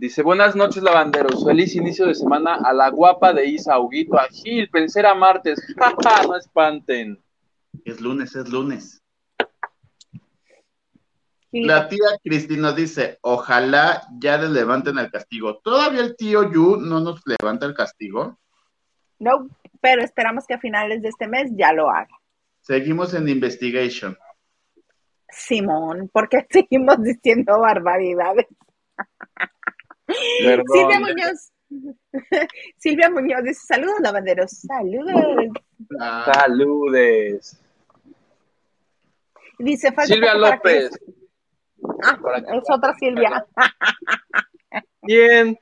Dice, buenas noches, lavanderos. Feliz inicio de semana a la guapa de Isa Huguito, a Gil, pensé era martes. No espanten. Es lunes, es lunes. Sí. La tía Cristina dice, ojalá ya le levanten el castigo. ¿Todavía el tío Yu no nos levanta el castigo? No, pero esperamos que a finales de este mes ya lo haga. Seguimos en investigation. Simón, porque seguimos diciendo barbaridades. Perdón. Silvia Muñoz. Silvia Muñoz dice, saludos lavanderos, saludos. Saludes. Dice, falta Silvia López. Ah, es otra Silvia. Bien.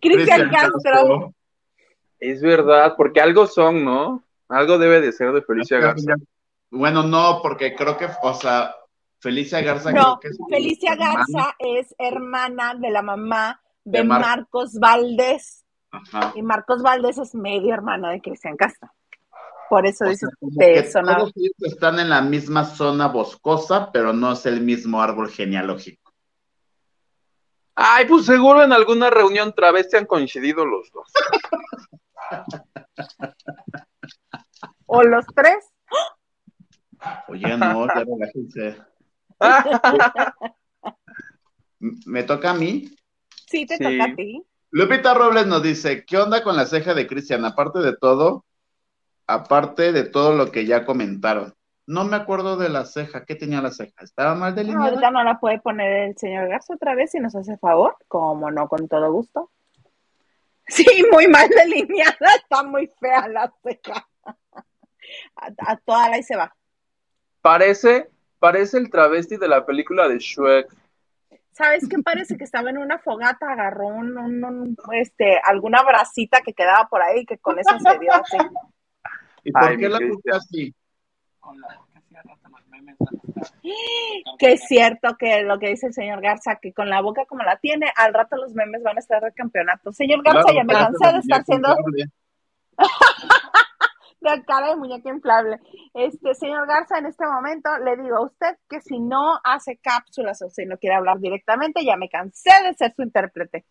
Cristian Castro. Es verdad, porque algo son, ¿no? Algo debe de ser de Felicia Garza. Bueno, no, porque creo que, o sea, Felicia Garza No, creo que es Felicia hermana. Garza es hermana de la mamá de, De Mar- Marcos Valdés. Ajá. Y Marcos Valdés es medio hermano de Cristian Castro. Por eso dice que zona- todos ellos están en la misma zona boscosa, pero no es el mismo árbol genealógico. Ay, pues seguro en alguna reunión travesti han coincidido los dos. O los tres. Oye, no, ya relájense. ¿Me toca a mí? Sí, te Sí. toca a ti. Lupita Robles nos dice, ¿qué onda con la ceja de Cristian? Aparte de todo, aparte de todo lo que ya comentaron, No me acuerdo de la ceja. ¿Qué tenía la ceja? ¿Estaba mal No, delineada? ahorita no la puede poner el señor Garza otra vez si nos hace favor. Como no, con todo gusto. Sí, muy mal delineada. Está muy fea la ceja. A, a toda la y se va. Parece, parece el travesti de la película de Shrek. ¿Sabes qué? Parece que estaba en una fogata, agarró un, un- un, este, alguna bracita que quedaba por ahí que con eso se dio así. ¿Y por Ay, qué la puse así? Con la que hacía rato los memes van a estar. Que es cierto que lo que dice el señor Garza, que con la boca como la tiene, al rato los memes van a estar de campeonato. Señor Garza, Claro, ya me cansé de estar siendo de cara de muñeca inflable. Este, señor Garza, en este momento le digo a usted que si no hace cápsulas o si no quiere hablar directamente, ya me cansé de ser su intérprete.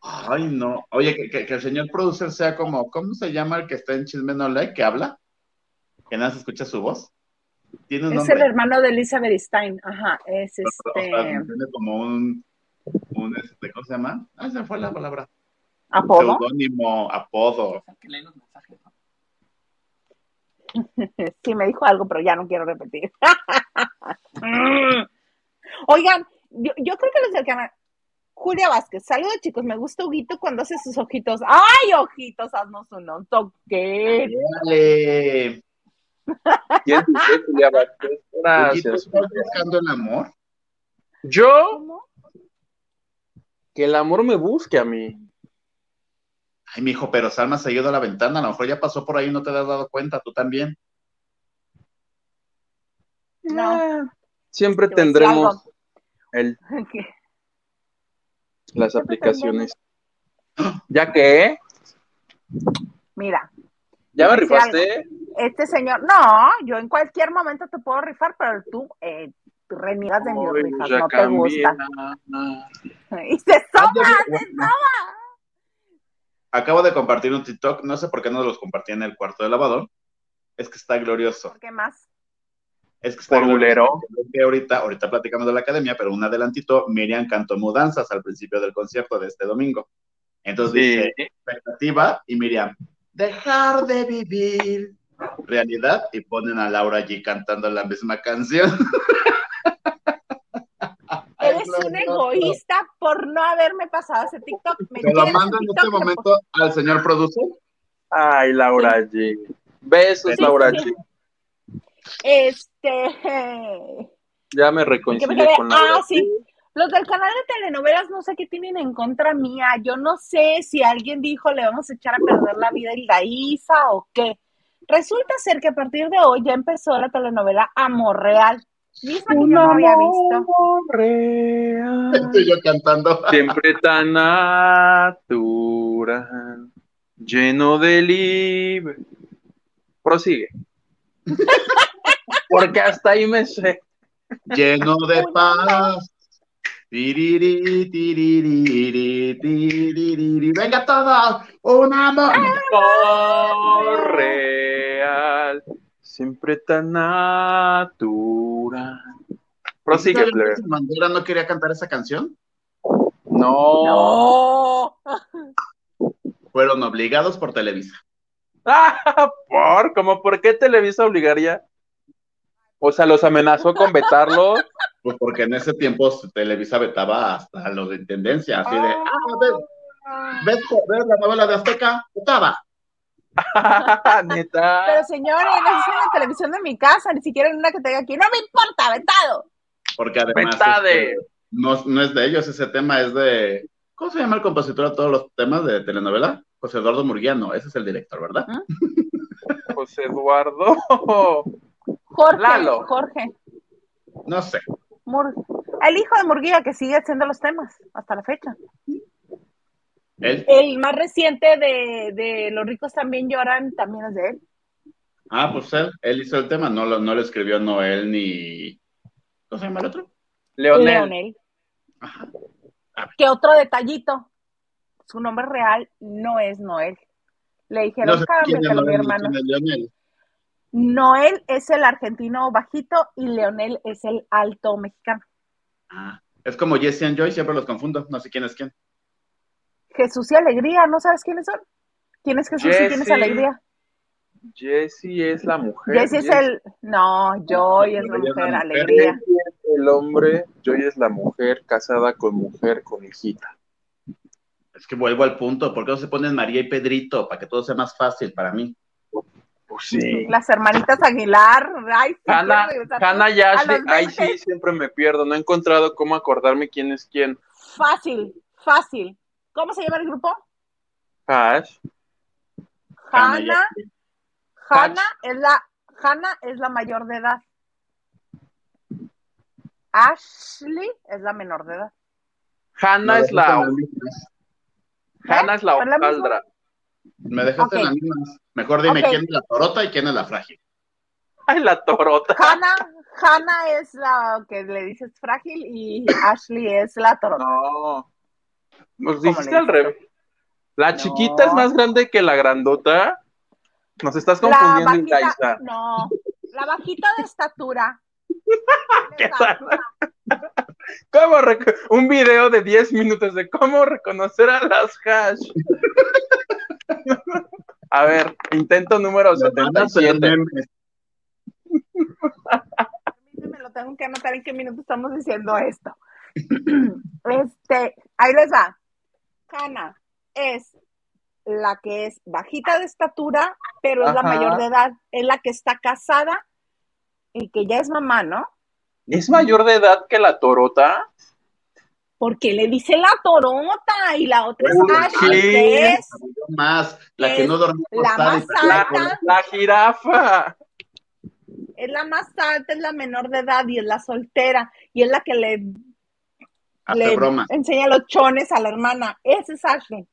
Ay, no. Oye, que, que- que el señor producer sea como, ¿cómo se llama el que está en Chisme No Like, que habla? Que nada se escucha su voz. Tiene un Es nombre. el hermano de Elizabeth Stein. Ajá, es O sea, este tiene como un, un este, ¿cómo se llama? Ah, se fue la palabra. Apodo. Seudónimo, apodo. O sea, que lee los mensajes, ¿no? Sí, me dijo algo, pero ya no quiero repetir. Oigan, yo, yo creo que los del canal. Julia Vázquez, saludos chicos, me gusta Huguito cuando hace sus ojitos. ¡Ay, ojitos! Haznos un toque. Dale. ¿Quién dice Julia Vázquez? Gracias. ¿Estás buscando el amor? Yo, ¿Cómo? que el amor me busque a mí. Ay, mijo, pero Salma se ha ido a la ventana. A lo mejor ya pasó por ahí y no te has dado cuenta. Tú también. No. Ah, Siempre Te tendremos el, ¿Qué? las aplicaciones. ¿Ya que? Mira, ¿Ya me rifaste? este señor, no, yo en cualquier momento te puedo rifar, pero tú eh, tú reniegas de mis rifas, no te gusta. Y se Ah, soba, se soba. Acabo de compartir un TikTok. No sé por qué no los compartí en el cuarto de lavador. Es que está glorioso. ¿Por qué más? Es que está Por glorioso. que ahorita, ahorita platicamos de la academia, pero un adelantito, Miriam cantó mudanzas al principio del concierto de este domingo. Entonces Sí. dice, expectativa, y Miriam, dejar de vivir realidad, y ponen a Laura allí cantando la misma canción. Eres un egoísta por no haberme pasado ese TikTok. Me Te lo mando en este me momento al señor productor. Ay, Laura G. Besos, Sí, Laura sí. G. Este. Ya me reconcilié con Laura ah, G. sí. Los del canal de telenovelas no sé qué tienen en contra mía. Yo no sé si alguien dijo le vamos a echar a perder la vida a Hilda Isa o qué. Resulta ser que a partir de hoy ya empezó la telenovela Amor Real. Misma que yo no había visto. amor real. Estoy yo cantando. Siempre tan natural, lleno de libre. Prosigue. Porque hasta ahí me sé. lleno de paz. Tiriri, tiriri, tiriri. Venga todos, un amor. Amor real, siempre tan natural. Prosigue, ¿Sabes plebe. Bandera no quería cantar esa canción? No. No. Fueron obligados por Televisa. Ah, ¿por? ¿Cómo por qué Televisa obligaría? O sea, los amenazó con vetarlo. Pues porque en ese tiempo Televisa vetaba hasta lo de tendencia, así de, ah, ves, ves, ves la novela de Azteca, vetaba. Neta. Pero señores, eso es en la televisión de mi casa, ni siquiera en una que tenga aquí. No me importa, vetado. Porque además este, no, no es de ellos, ese tema es de, ¿cómo se llama el compositor de todos los temas de telenovela? José Eduardo Murguiano, ese es el director, ¿verdad? José Eduardo. Jorge, Lalo. Jorge. No sé. Mur- el hijo de Murguía que sigue haciendo los temas hasta la fecha. El más reciente de, de Los ricos también lloran también es de él. ah, pues él, él hizo el tema, no lo, no lo escribió Noel ni, ¿cómo se llama el otro? Leonel. Leonel. Ajá. Que otro detallito, su nombre real no es Noel. Le dijeron, No cámbiatelo, mi hermano. quién es Leonel. Noel es el argentino bajito y Leonel es el alto mexicano. Ah, es como Jesse and Joy, siempre los confundo, no sé quién es quién. Jesús y Alegría, ¿no sabes quiénes son? ¿Quién es Jesús y quién es Jesse. Alegría? Jessie es la mujer. Jesse es el. No, Joy es la mujer, alegría. Jessie es el hombre, Joy es la mujer casada con mujer con hijita. Es que vuelvo al punto, ¿por qué no se ponen María y Pedrito? Para que todo sea más fácil para mí. Pues sí. Las hermanitas Aguilar. Ay, regresar Hannah y Ashley, 20. sí siempre me pierdo. No he encontrado cómo acordarme quién es quién. Fácil, fácil. ¿Cómo se llama el grupo? Ash. Hannah Hannah. Es la, Hannah es la mayor de edad. Ashley es la menor de edad. Hannah es la. Hannah es la hojaldra. Me dejaste en Ok. las mismas. Mejor dime quién es la torota y quién es la frágil. Ay, la torota. Hannah, Hannah es la que le dices frágil y Ashley es la torota. No. Nos ¿Cómo dijiste al revés. La No. chiquita es más grande que la grandota. Nos estás La confundiendo, bajita, Ilaisa. no, la bajita de estatura. ¿Qué tal? ¿Cómo Un video de 10 minutos de cómo reconocer a las hash. A ver, intento número Me mandas el 77. meme. Permíteme, lo tengo que anotar en qué minuto estamos diciendo esto. Este, ahí les va. Hannah es la que es bajita de estatura, pero es la mayor de edad. Es la que está casada y que ya es mamá, ¿no? ¿Es mayor de edad que la torota? Porque le dice la torota y la otra es Ashley, sí. que es Más, la que no dormía la más La, alta. la jirafa. es la más alta, es la menor de edad y es la soltera y es la que le, Hace le broma. enseña los chones a la hermana. Esa es Ashley.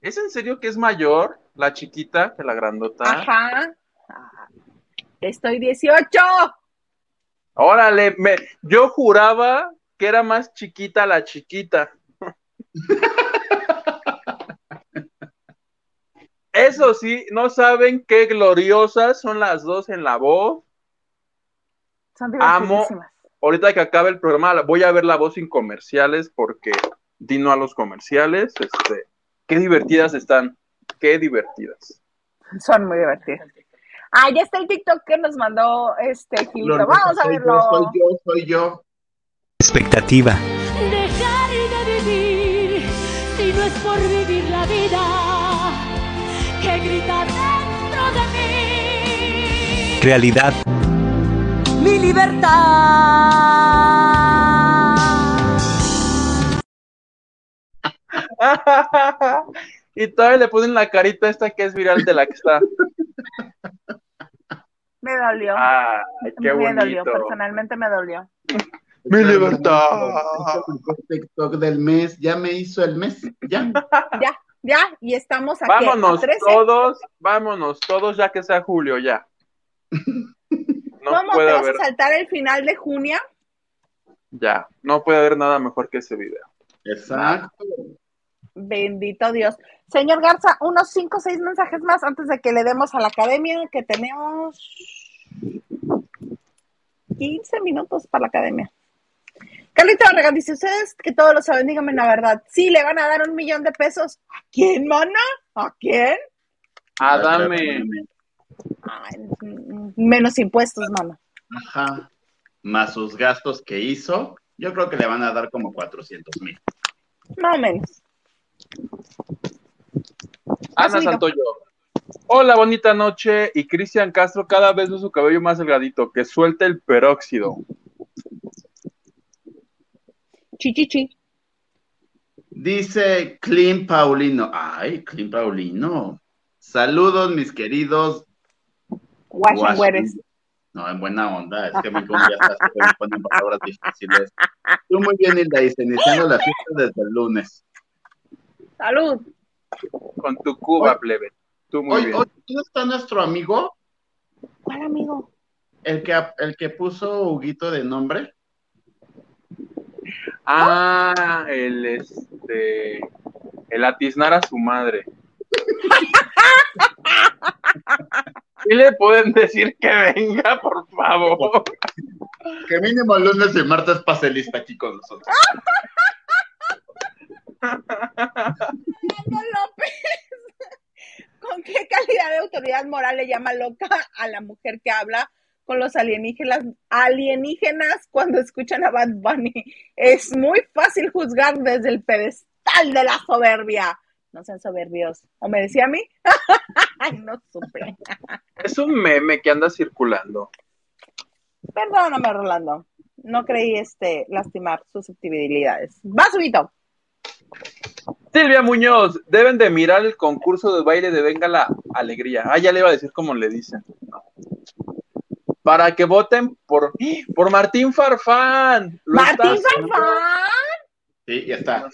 ¿Es en serio que es mayor la chiquita que la grandota? Ajá. Ah, Estoy 18. Órale, me, yo juraba que era más chiquita la chiquita. Eso sí, no saben qué gloriosas son las dos en la voz. Son Amo. Ahorita que acabe el programa, voy a ver la voz sin comerciales porque Dino a los comerciales. Este, qué divertidas están, qué divertidas. Son muy divertidas. Ah, ya está el TikTok que nos mandó este Gilito. Vamos a verlo. Yo, soy yo, soy yo. expectativa. dejar de vivir si no es por vivir la vida que grita dentro de mí. Realidad. Mi libertad. y todavía le ponen la carita esta que es viral de la que está. Me dolió. Ay, qué me dolió, personalmente me dolió. Mi libertad. TikTok del mes. Ya me hizo el mes. Ya. Ya, ya, y estamos aquí. Vámonos a 13. todos, vámonos todos ya que sea julio ya. No ¿Cómo te puede vas haber, a saltar el final de junio? ya, no puede haber nada mejor que ese video. Exacto. Bendito Dios. Señor Garza, unos 5 o 6 mensajes más antes de que le demos a la academia, que tenemos 15 minutos para la academia. Carlita Barragán dice, ustedes que todos lo saben, díganme la verdad. Sí, le van a dar un millón de pesos. ¿A quién, mana? ¿A quién? Adame, Ay, mm, menos impuestos, mamá. Ajá. Más sus gastos que hizo, yo creo que le van a dar como 400 mil. Más o menos. Ana Santoyo. Hola, bonita noche. Y Cristian Castro cada vez ve su cabello más delgadito, que suelte el peróxido. Chi, chi, chi. Dice Clean Paulino. Ay, Clean Paulino. Saludos, mis queridos. Güeres. No, en buena onda. Es que me ya estás me ponen palabras difíciles. Tú muy bien, Hilda, dice, iniciando la fiesta desde el lunes. Salud. Con tu cuba, Hoy- plebe. Tú muy Hoy, bien. hoy ¿dónde está nuestro amigo? ¿Cuál amigo? El que, el que puso Huguito de nombre. Ah, el este. El atiznar a su madre. ¿Y le pueden decir que venga, por favor? Que mínimo lunes y martes pase lista aquí con nosotros. López. Con ¿Con qué calidad de autoridad moral le llama loca a la mujer que habla con los alienígenas, alienígenas cuando escuchan a Bad Bunny? Es muy fácil juzgar desde el pedestal de la soberbia. No sean soberbios. ¿O me decía a mí? Ay, no supe. Es un meme que anda circulando. Perdóname, Rolando. No creí este lastimar susceptibilidades. Va, subito. Silvia Muñoz, deben de mirar el concurso de baile de Venga la Alegría. Ah, ya le iba a decir como le dicen. Para que voten por, por Martín Farfán. Lo Martín Farfán. Sí, ya está.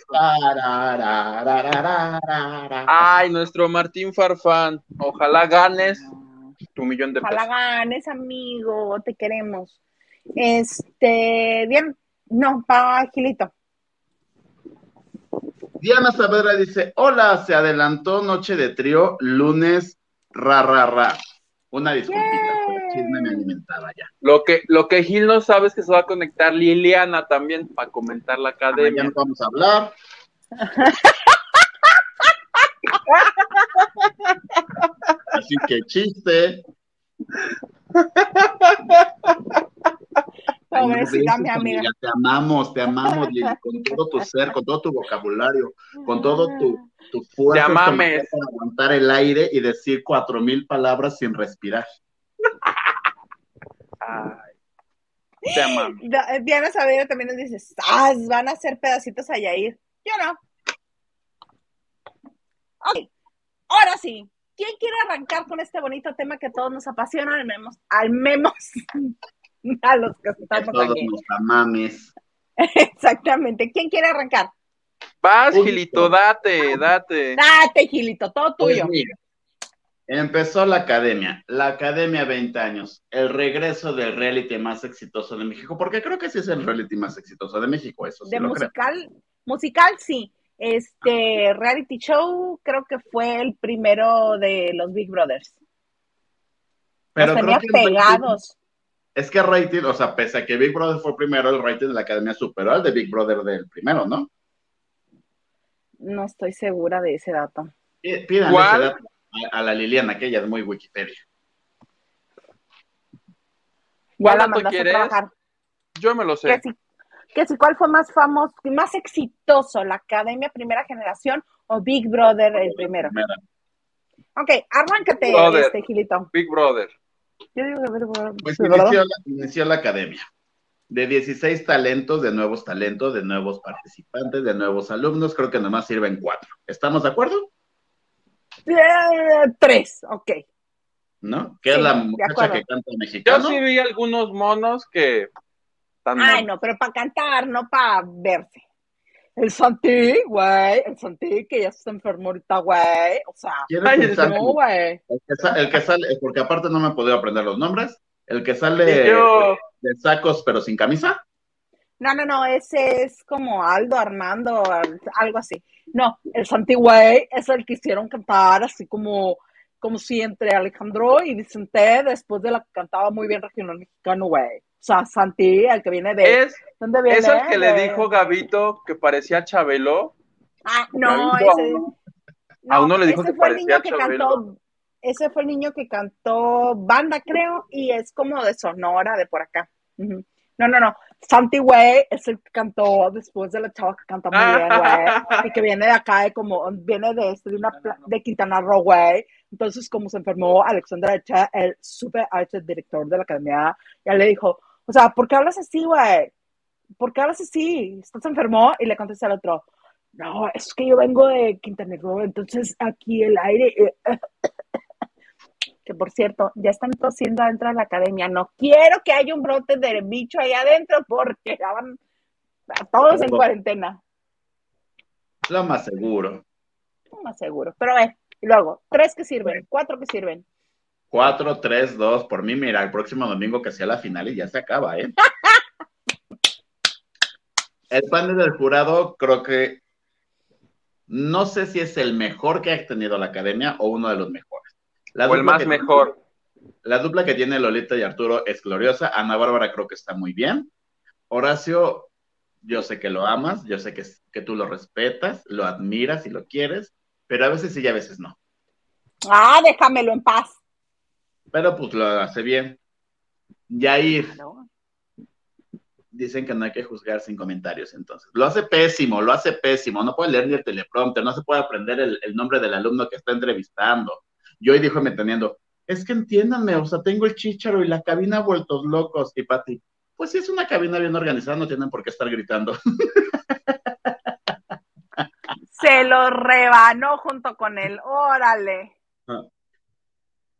Ay, nuestro Martín Farfán. Ojalá ganes tu millón de Ojalá pesos. ganes, amigo. Te queremos. Este, bien. No, pa, Gilito. Diana Saavedra dice, hola, se adelantó noche de trío, lunes, ra, ra, ra. Una disculpita, chisme me alimentaba ya. Lo que, lo que Gil no sabe es que se va a conectar Liliana también para comentar la Ah, Ya academia. no vamos a hablar. Así que chiste. Pobrecita, mi amiga. Te amamos, te amamos, Lili, con todo tu ser, con todo tu vocabulario, con todo tu, tu fuerza para aguantar el aire y decir cuatro mil palabras sin respirar. Ay, te amamos. Da- Diana Saavedra también nos dice, "Sas, van a hacer pedacitos a Yair. Yo no. Ok, ahora sí. ¿Quién quiere arrancar con este bonito tema que a todos nos apasiona? Al menos, al menos a los que estamos todos aquí. nos amames. Exactamente. ¿Quién quiere arrancar? Vas, Gilito, date, date. Date, Gilito, todo Pues tuyo. mira, empezó la academia, la academia 20 años, el regreso del reality más exitoso de México, porque creo que sí es el reality más exitoso de México, eso sí De lo creo. musical, musical sí. Este reality show creo que fue el primero de los Big Brothers. Pero los creo tenía que el rating- pegados. es que rating, o sea, pese a que Big Brother fue primero, el rating de la academia superó al de Big Brother del primero, ¿no? No estoy segura de ese dato. Pí- Pídanle ¿Cuál? ese dato a, la Liliana, que ella es muy Wikipedia. ¿Cuál la a quieres? trabajar. Yo me lo Que sé. si, que si cuál fue más famoso, más exitoso, la Academia Primera Generación o Big Brother el primero. Primera. Ok, arráncate, Big Brother. este Gilito. Big Brother. Yo digo que Big Brother. Pues inició la, inició la academia. De 16 talentos, de nuevos talentos, de nuevos participantes, de nuevos alumnos, creo que nomás sirven cuatro. ¿Estamos de acuerdo? Eh, tres, ok. ¿No? Que Sí, es la muchacha que canta Yo mexicano. sí vi algunos monos que están Ay, no, pero para cantar, no para verse. El Santi, güey, el Santi que ya se enfermó ahorita, güey. O sea, ¿Quién Ay, es el no, güey. El que, el que sale, porque aparte no me he podido aprender los nombres. El que sale yo, de sacos pero sin camisa. No, no, no, ese es como Aldo, Armando, al- algo así. No, el Santi, güey, es el que hicieron cantar así como, como si entre Alejandro y Vicente, después de la que cantaba muy bien regional mexicano, güey. O sea, Santi, el que viene de... es, ¿Dónde viene? es el que le dijo Gabito que parecía Chabelo. Ah, no, Gabito ese... uno- a uno le dijo ese que fue el parecía niño que Chabelo. cantó, ese fue el niño que cantó banda, creo, y es como de Sonora, de por acá. No, no, no. Santi, güey, es el que cantó después de la chava que canta muy bien, güey. Y que viene de acá, de como, viene de, este, de una, de Quintana Roo, güey. Entonces, como se enfermó Alexandra Echa, el super arte director de la academia, ya le dijo, o sea, ¿por qué hablas así, güey? ¿Por qué hablas así? ¿Estás enfermo? Y le contesta al otro, no, es que yo vengo de Quintana Roo, entonces aquí el aire... eh, que por cierto, ya están tosiendo adentro de la academia. No quiero que haya un brote de bicho ahí adentro porque ya van todos en cuarentena. Lo más seguro. No más seguro. Pero ve, y luego, tres que sirven, cuatro que sirven. 4, 3, 2. Por mí, mira, el próximo domingo que sea la final y ya se acaba, ¿eh? El panel del jurado creo que no sé si es el mejor que ha tenido la academia o uno de los mejores. La O el dupla más que- mejor. La dupla que tiene Lolita y Arturo es gloriosa. Ana Bárbara creo que está muy bien. Horacio, yo sé que lo amas, yo sé que, que tú lo respetas, lo admiras y lo quieres, pero a veces sí y a veces no. Ah, déjamelo en paz. Pero pues lo hace bien. Yair, ¿no? dicen que no hay que juzgar sin comentarios, entonces. Lo hace pésimo, lo hace pésimo. No puede leer ni el teleprompter, no se puede aprender el, el nombre del alumno que está entrevistando. Y hoy dijo entendiendo, es que entiéndanme, o sea, tengo el chícharo y la cabina vueltos locos. Y Pati, pues si es una cabina bien organizada, no tienen por qué estar gritando. Se lo rebanó junto con él. Órale.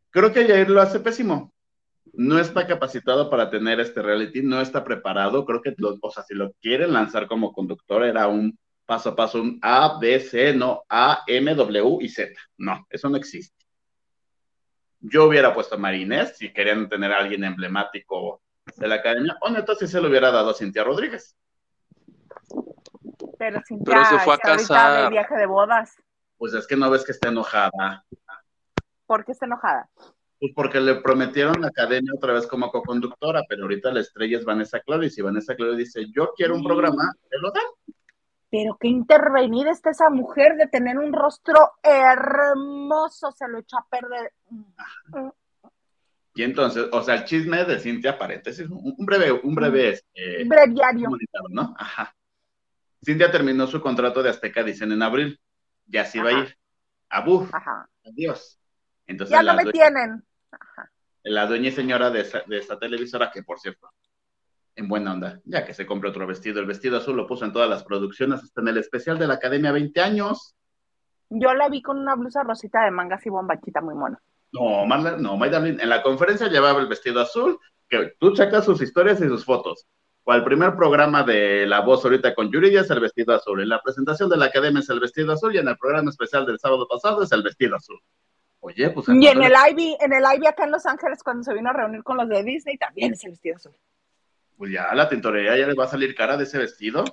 Creo que Yair lo hace pésimo. No está capacitado para tener este reality, no está preparado. Creo que, lo- o sea, si lo quieren lanzar como conductor, era un paso a paso, un A, B, C, no A, M, W y Z. No, eso no existe. Yo hubiera puesto a Marinés si querían tener a alguien emblemático de la academia, o neta, si se lo hubiera dado a Cintia Rodríguez. Pero Cintia Pero se fue a casar. de viaje de bodas. Pues es que no ves que está enojada. ¿Por qué está enojada? Pues porque le prometieron la academia otra vez como coconductora, pero ahorita la estrella es Vanessa Claudio, y si Vanessa Claudio dice, yo quiero un programa, te lo dan. Pero qué intervenida está esa mujer de tener un rostro hermoso. Se lo echó a perder. Y entonces, o sea, el chisme de Cintia, paréntesis, un un breve, un breve este, Breviario. ¿no? Ajá. Cintia terminó su contrato de Azteca, dicen en abril, ya se iba a Ajá. ir. Abur, Ajá. adiós. Entonces, Ya no me tienen. Ajá. la dueña y señora de esa, de esta televisora, que por cierto, en buena onda, ya que se compró otro vestido, el vestido azul lo puso en todas las producciones, hasta en el especial de la Academia 20 años. Yo la vi con una blusa rosita de mangas y bombachita muy mona. No, Marla, no, Maydalin, en la conferencia llevaba el vestido azul, que tú checas sus historias y sus fotos. O al primer programa de La Voz ahorita con Yuri ya es el vestido azul. En la presentación de la academia es el vestido azul y en el programa especial del sábado pasado es el vestido azul. Oye, pues... Y en el Ivy, en el Ivy acá en Los Ángeles, cuando se vino a reunir con los de Disney, también es el vestido azul. Pues ya la tintorería ya le va a salir cara de ese vestido.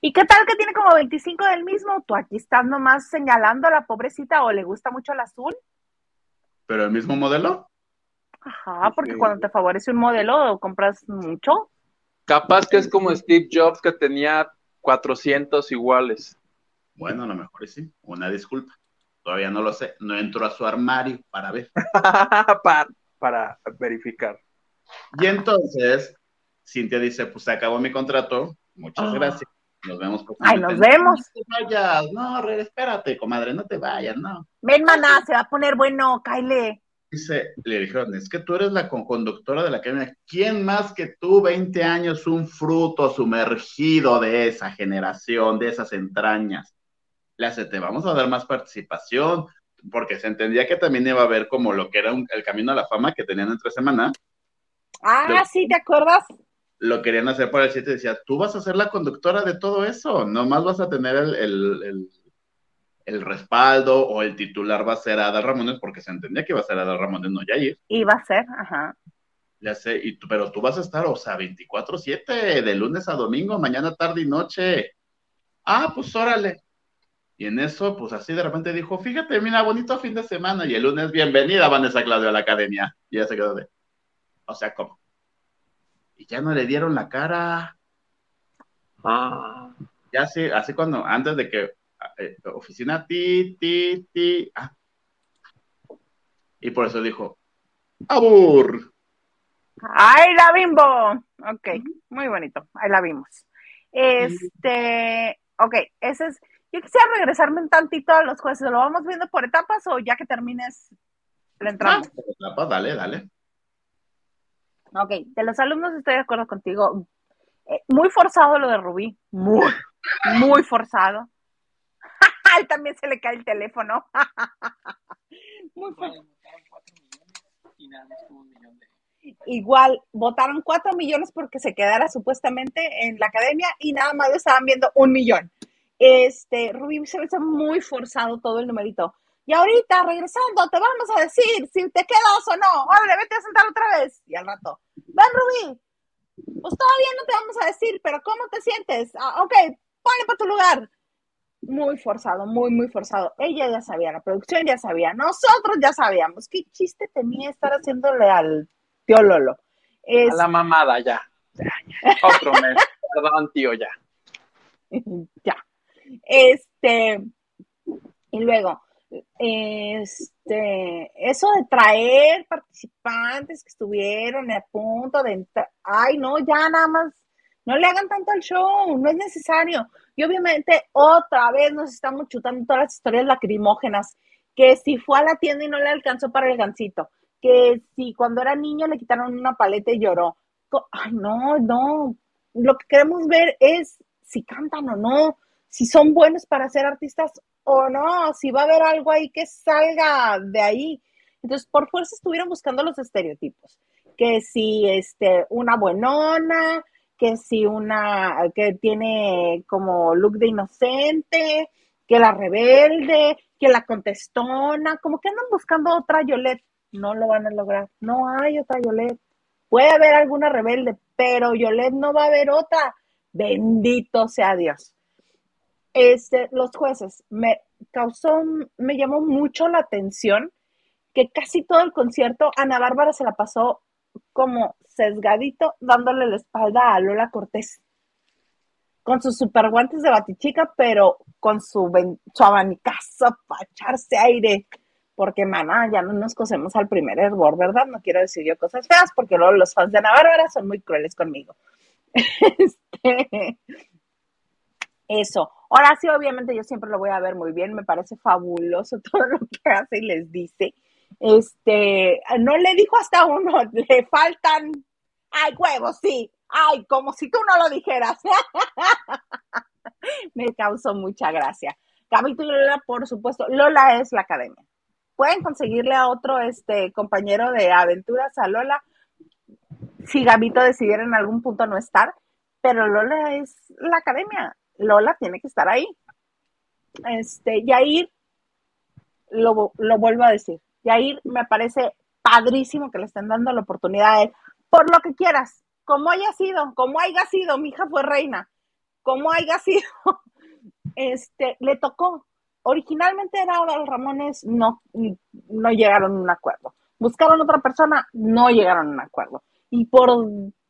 ¿Y qué tal que tiene como 25 del mismo? Tú aquí estás nomás señalando a la pobrecita o le gusta mucho el azul. Pero el mismo modelo. Ajá, porque Sí. cuando te favorece un modelo compras mucho. Capaz que es como Steve Jobs que tenía 400 iguales. Bueno, a lo mejor sí. Una disculpa. Todavía no lo sé. No entro a su armario para ver. para, para verificar. Y entonces, Cintia dice, pues se acabó mi contrato. Muchas Ah. gracias. Nos vemos. Ay, nos próximamente". vemos. No te vayas. No, Re, espérate, comadre, no te vayas, no. Ven, maná, se va a poner bueno, Kyle. Dice, le dijeron, es que tú eres la conductora de la academia. ¿Quién más que tú, 20 años, un fruto sumergido de esa generación, de esas entrañas? Le hace, te vamos a dar más participación, porque se entendía que también iba a haber como lo que era un- el camino a la fama que tenían entre semana. Ah, sí, ¿te acuerdas? Lo querían hacer para el 7 y decía, tú vas a ser la conductora de todo eso, nomás vas a tener el, el- el- el respaldo o el titular va a ser Adal Ramones, porque se entendía que iba a ser Adal Ramones, no Yair. Iba a ser, ajá. Ya sé, y tú- pero tú vas a estar, o sea, 24/7, de lunes a domingo, mañana, tarde y noche. Ah, pues órale. Y en eso, pues así de repente dijo, fíjate, mira, bonito fin de semana. Y el lunes, bienvenida Vanessa Claudio a la academia. Y ya se quedó de, o sea, ¿cómo? Y ya no le dieron la cara. Ah. Ya así, así cuando, antes de que, eh, oficina, ti, ti, ti. ah. Y por eso dijo, abur. ¡Ay, la bimbo! Ok, muy bonito, ahí la vimos. Este, ok, ese es. Yo quisiera regresarme un tantito a los jueces. ¿Lo vamos viendo por etapas o ya que termines le Ah, entramos? pues, dale, dale. Ok, de los alumnos estoy de acuerdo contigo. Eh, muy forzado lo de Rubí, muy, muy forzado. A él también se le cae el teléfono. muy forzado. Igual, votaron cuatro millones porque se quedara supuestamente en la academia y nada más lo estaban viendo un millón. Este, Rubí se me hace muy forzado todo el numerito. Y ahorita, regresando, te vamos a decir si te quedas o no. Órale, vete a sentar otra vez. Y al rato, ven Rubí, pues todavía no te vamos a decir, pero ¿cómo te sientes? Ah, ok, ponle para tu lugar. Muy forzado, muy, muy forzado. Ella ya sabía, la producción ya sabía, nosotros ya sabíamos. ¿Qué chiste tenía estar haciéndole al tío Lolo? Es, A la mamada, ya. Ya, ya. Otro mes. Perdón, tío, ya. ya. Este, y luego, este, eso de traer participantes que estuvieron a punto de entrar, ay, no, ya nada más, no le hagan tanto al show, no es necesario. Y obviamente otra vez nos estamos chutando todas las historias lacrimógenas, que si fue a la tienda y no le alcanzó para el gancito, que si cuando era niño le quitaron una paleta y lloró. Ay, no, no, lo que queremos ver es si cantan o no, si son buenos para ser artistas o no, si va a haber algo ahí que salga de ahí. Entonces, por fuerza estuvieron buscando los estereotipos, que si este, una buenona, que si una que tiene como look de inocente, que la rebelde, que la contestona, como que andan buscando otra Yolette. No lo van a lograr, no hay otra Yolette. Puede haber alguna rebelde, pero Yolette no va a haber otra. Bendito sea Dios este, los jueces, me causó, me llamó mucho la atención que casi todo el concierto Ana Bárbara se la pasó como sesgadito dándole la espalda a Lola Cortés. Con sus super guantes de batichica, pero con su, su abanicazo para echarse aire. Porque, mana, ya no nos cosemos al primer hervor, ¿verdad? No quiero decir yo cosas feas, porque luego los fans de Ana Bárbara son muy crueles conmigo. Este, eso. Ahora sí, obviamente yo siempre lo voy a ver muy bien, me parece fabuloso todo lo que hace y les dice. Este, no le dijo hasta uno, le faltan, ay, huevos, sí, ay, como si tú no lo dijeras. me causó mucha gracia. Y Lola, por supuesto, Lola es la academia. Pueden conseguirle a otro este compañero de aventuras a Lola si Gabito decidiera en algún punto no estar, pero Lola es la academia. Lola tiene que estar ahí. Este, Yair, lo, lo vuelvo a decir, Yair me parece padrísimo que le estén dando la oportunidad a él, por lo que quieras, como haya sido, como haya sido, mi hija fue reina, como haya sido, este, le tocó. Originalmente era Adal Ramones, no, no llegaron a un acuerdo. Buscaron otra persona, no llegaron a un acuerdo. Y por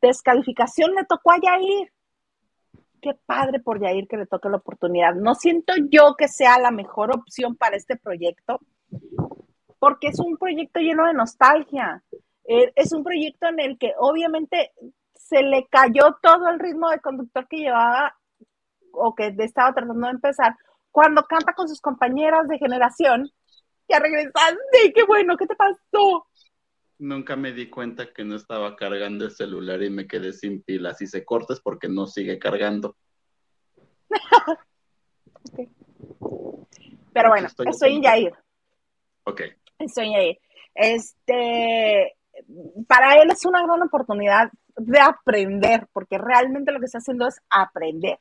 descalificación le tocó a Yair qué padre por Yair que le toque la oportunidad. No siento yo que sea la mejor opción para este proyecto, porque es un proyecto lleno de nostalgia. Eh, es un proyecto en el que obviamente se le cayó todo el ritmo de conductor que llevaba o que estaba tratando de empezar cuando canta con sus compañeras de generación. Ya regresaste, qué bueno, ¿qué te pasó? Nunca me di cuenta que no estaba cargando el celular y me quedé sin pilas. Si se corta es porque no sigue cargando. Pero bueno, Estoy estoy en. Yair. Ok. Estoy en Yair. Este, para él es una gran oportunidad de aprender, porque realmente lo que está haciendo es aprender.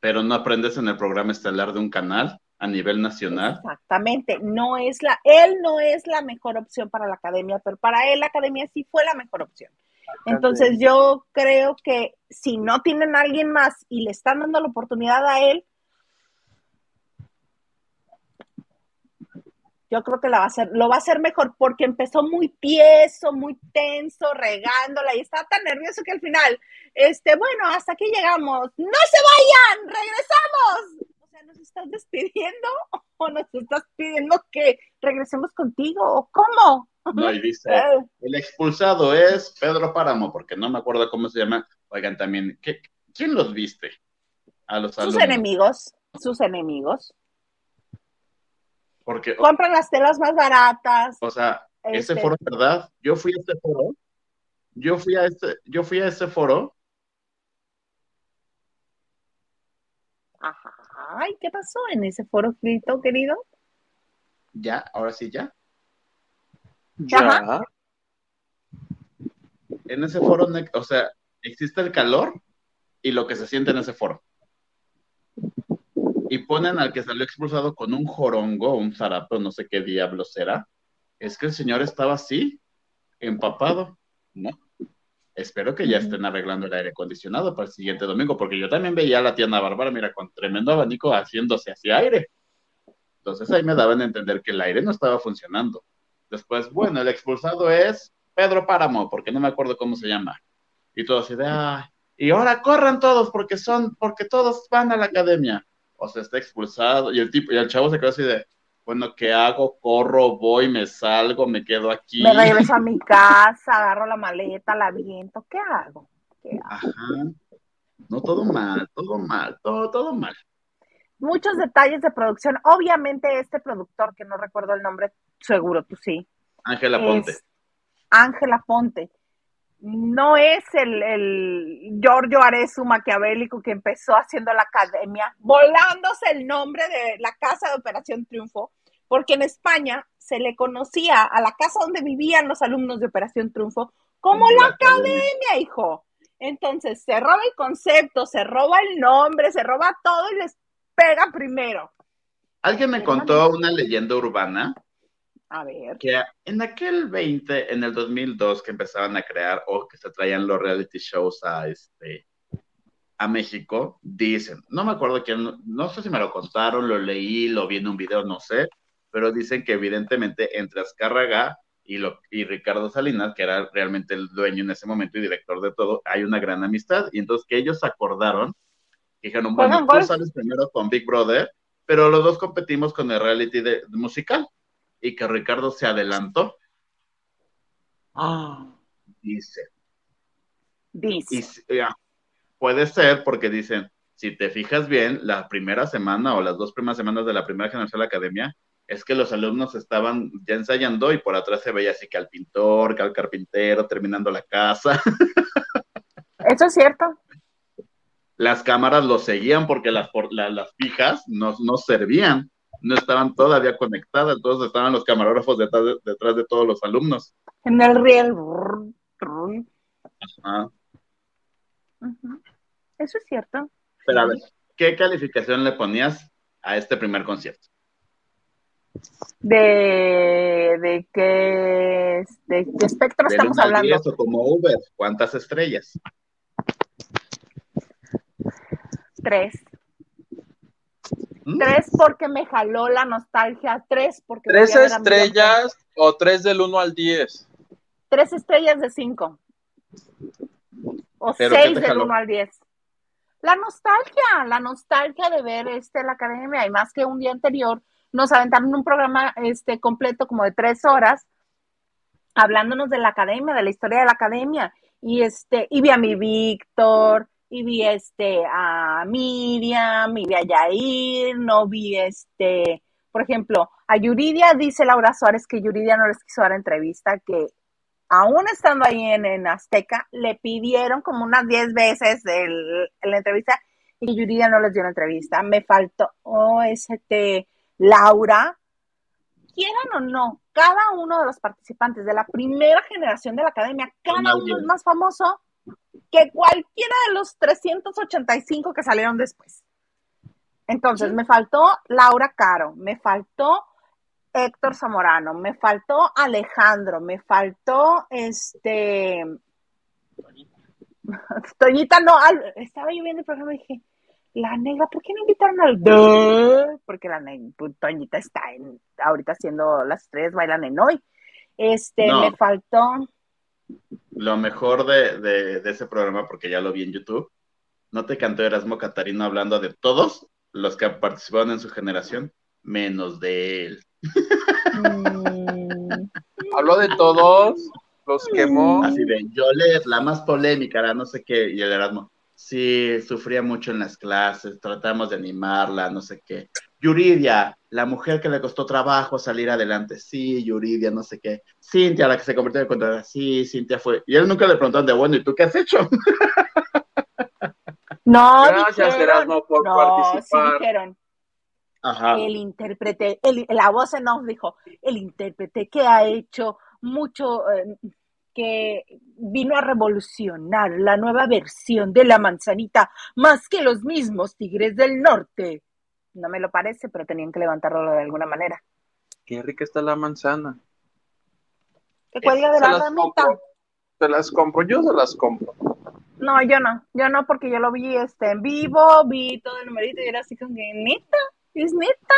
Pero no aprendes en el programa estelar de un canal a nivel nacional. Exactamente, no es la, él no es la mejor opción para la academia, pero para él la academia sí fue la mejor opción. Entonces yo creo que si no tienen a alguien más y le están dando la oportunidad a él, yo creo que la va a hacer, lo va a hacer mejor porque empezó muy tieso, muy tenso, regándola y estaba tan nervioso que al final, este, bueno, hasta aquí llegamos. ¡No se vayan! ¡Regresamos! ¿Nos estás despidiendo o nos estás pidiendo que regresemos contigo? ¿O cómo? No, y dice, Eh, el expulsado es Pedro Páramo, porque no me acuerdo cómo se llama. Oigan, también, ¿qué- ¿quién los viste? A los sus alumnos. enemigos, sus enemigos. Porque, Compran las telas más baratas. o sea, ese este, foro, ¿verdad? Yo fui a ese foro. Yo fui a ese, yo fui a ese foro. Ajá. Ay, ¿qué pasó en ese foro frito, querido? Ya, ahora sí, ya. Ya. En ese foro, o sea, existe el calor y lo que se siente en ese foro. Y ponen al que salió expulsado con un jorongo, un zarape, no sé qué diablo será. Es que el señor estaba así, empapado. No. Espero que ya estén arreglando el aire acondicionado para el siguiente domingo, porque yo también veía a la Ana Bárbara, mira, con tremendo abanico haciéndose hacia aire. Entonces ahí me daban a entender que el aire no estaba funcionando. Después, bueno, el expulsado es Pedro Páramo, porque no me acuerdo cómo se llama. Y todos así de, "Ay, y ahora corran todos porque son, porque todos van a la academia. O sea, está expulsado. Y el tipo, y el chavo se quedó así de, Bueno, ¿qué hago? Corro, voy, me salgo, me quedo aquí. Me regreso a mi casa, agarro la maleta, la viento. ¿Qué hago? ¿Qué hago? Ajá. No, todo mal, todo mal, todo, todo mal. Muchos detalles de producción. Obviamente, este productor, que no recuerdo el nombre, seguro tú sí. Ángela Ponte. Ángela Ponte. No es el, el Giorgio Arezu maquiavélico que empezó haciendo la academia, volándose el nombre de la casa de Operación Triunfo, porque en España se le conocía a la casa donde vivían los alumnos de Operación Triunfo como La la academia, hijo. Entonces se roba el concepto, se roba el nombre, se roba todo y les pega primero. Alguien me contó una leyenda urbana A ver. que en aquel 20, en el 2002, que empezaban a crear o que se traían los reality shows a este a México, dicen, no me acuerdo quién, no sé si me lo contaron, lo leí, lo vi en un video, no sé, pero dicen que evidentemente entre Azcárraga y, lo, y Ricardo Salinas, que era realmente el dueño en ese momento y director de todo, hay una gran amistad, y entonces que ellos acordaron, que dijeron, bueno, tú sales primero con Big Brother, pero los dos competimos con el reality de musical, y que Ricardo se adelantó, Ah, dice, Dice. y s- ya, puede ser porque dicen, si te fijas bien, la primera semana o las dos primeras semanas de la primera generación de la academia, es que los alumnos estaban ya ensayando y por atrás se veía así que al pintor, que al carpintero, terminando la casa. Eso es cierto. Las cámaras los seguían porque las, por- la- las fijas no, no servían, no estaban todavía conectadas, entonces estaban los camarógrafos detrás de, detrás de todos los alumnos. En el riel. Eso es cierto. pero a ver, ¿qué calificación le ponías a este primer concierto? De, de qué, de qué espectro estamos hablando. 10 o como Uber, ¿cuántas estrellas? Tres. ¿Mm? Tres porque me jaló la nostalgia. Tres porque. ¿Tres estrellas o tres del 1 al 10? Tres estrellas de cinco. O ¿Pero qué seis del uno al diez. La nostalgia, la nostalgia de ver este la academia, y más que un día anterior, nos aventaron un programa este completo como de tres horas, hablándonos de la academia, de la historia de la academia. Y este, y vi a mi Víctor, y vi este a Miriam, y vi a Yair, no vi este, por ejemplo, a Yuridia, dice Laura Suárez que Yuridia no les quiso dar entrevista, que aún estando ahí en, en Azteca, le pidieron como unas 10 veces el- la entrevista y Yuridia no les dio la entrevista. Me faltó oh, este, Laura. Quieran o no, cada uno de los participantes de la primera generación de la academia, cada uno es más famoso que cualquiera de los 385 que salieron después. Entonces, me faltó Laura Caro, me faltó Héctor Zamorano, me faltó Alejandro, me faltó este. Toñita, no, al- estaba yo viendo el programa y dije, la negra, ¿por qué no invitaron al Duh? Porque la negra, pues, Toñita está en, ahorita haciendo las tres bailan en hoy. Este, No. me faltó, Lo mejor de, de- de ese programa, porque ya lo vi en YouTube, no te cantó Erasmo Catarino hablando de todos los que participaron en su generación, menos de él. mm, Habló de todos, los quemó. Así de, yo leer la más polémica, la no sé qué, y el Erasmo, sí, sufría mucho en las clases, tratamos de animarla, no sé qué. Yuridia, la mujer que le costó trabajo salir adelante, sí, Yuridia, no sé qué. Cintia, la que se convirtió en contadora, sí, Cintia fue. Y él nunca le preguntaron de, bueno, ¿y tú qué has hecho? no, Gracias, dijeron, Erasmo, por no, participar. sí dijeron, Ajá. el intérprete, el- la voz off dijo, el intérprete que ha hecho mucho, eh, que vino a revolucionar la nueva versión de la manzanita, más que los mismos tigres del norte. No me lo parece, pero tenían que levantarlo de alguna manera. Qué rica está la manzana. Que cuelga de la ramita. Se las compro, yo se las compro. No, yo no, yo no, porque yo lo vi este, en vivo, vi todo el numerito y era así como que, neta, es neta.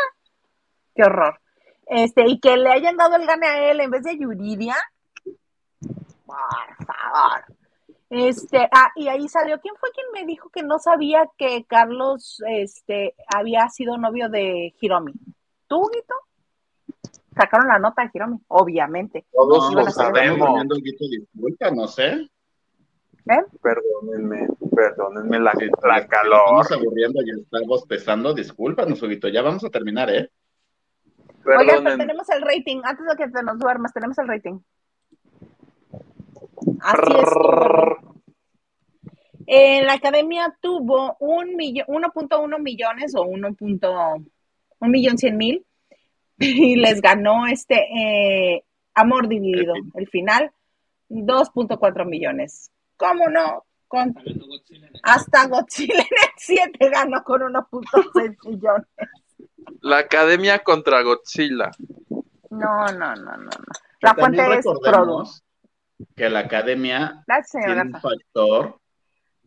Qué horror. Este, y que le hayan dado el gane a él en vez de Yuridia. Por favor. Este, ah, y ahí salió, ¿quién fue quien me dijo que no sabía que Carlos este, había sido novio de Hiromi? ¿Tú, Guito? sacaron la nota de Hiromi, obviamente. Todos lo sabemos. disculpa, no sé. ¿Ven? Perdónenme, perdónenme la, Sí, la calor. Estamos aburriendo y estamos pesando. Discúlpanos, Huguito. Ya vamos a terminar, ¿eh? Oigan, pero Perdónenme. tenemos el rating, antes de que te nos duermas, tenemos el rating. Así es. Eh, la academia tuvo un millón, 1.1 millones o 1. un millón cien mil y les ganó este eh, Amor Dividido. El fin. El final, 2.4 millones. ¿Cómo no? Con, Godzilla hasta Godzilla en el 7 ganó con 1.6 millones. La academia contra Godzilla. No, no, no, no. no. La fuente es Produ. recordemos que la academia Gracias, señora tiene un factor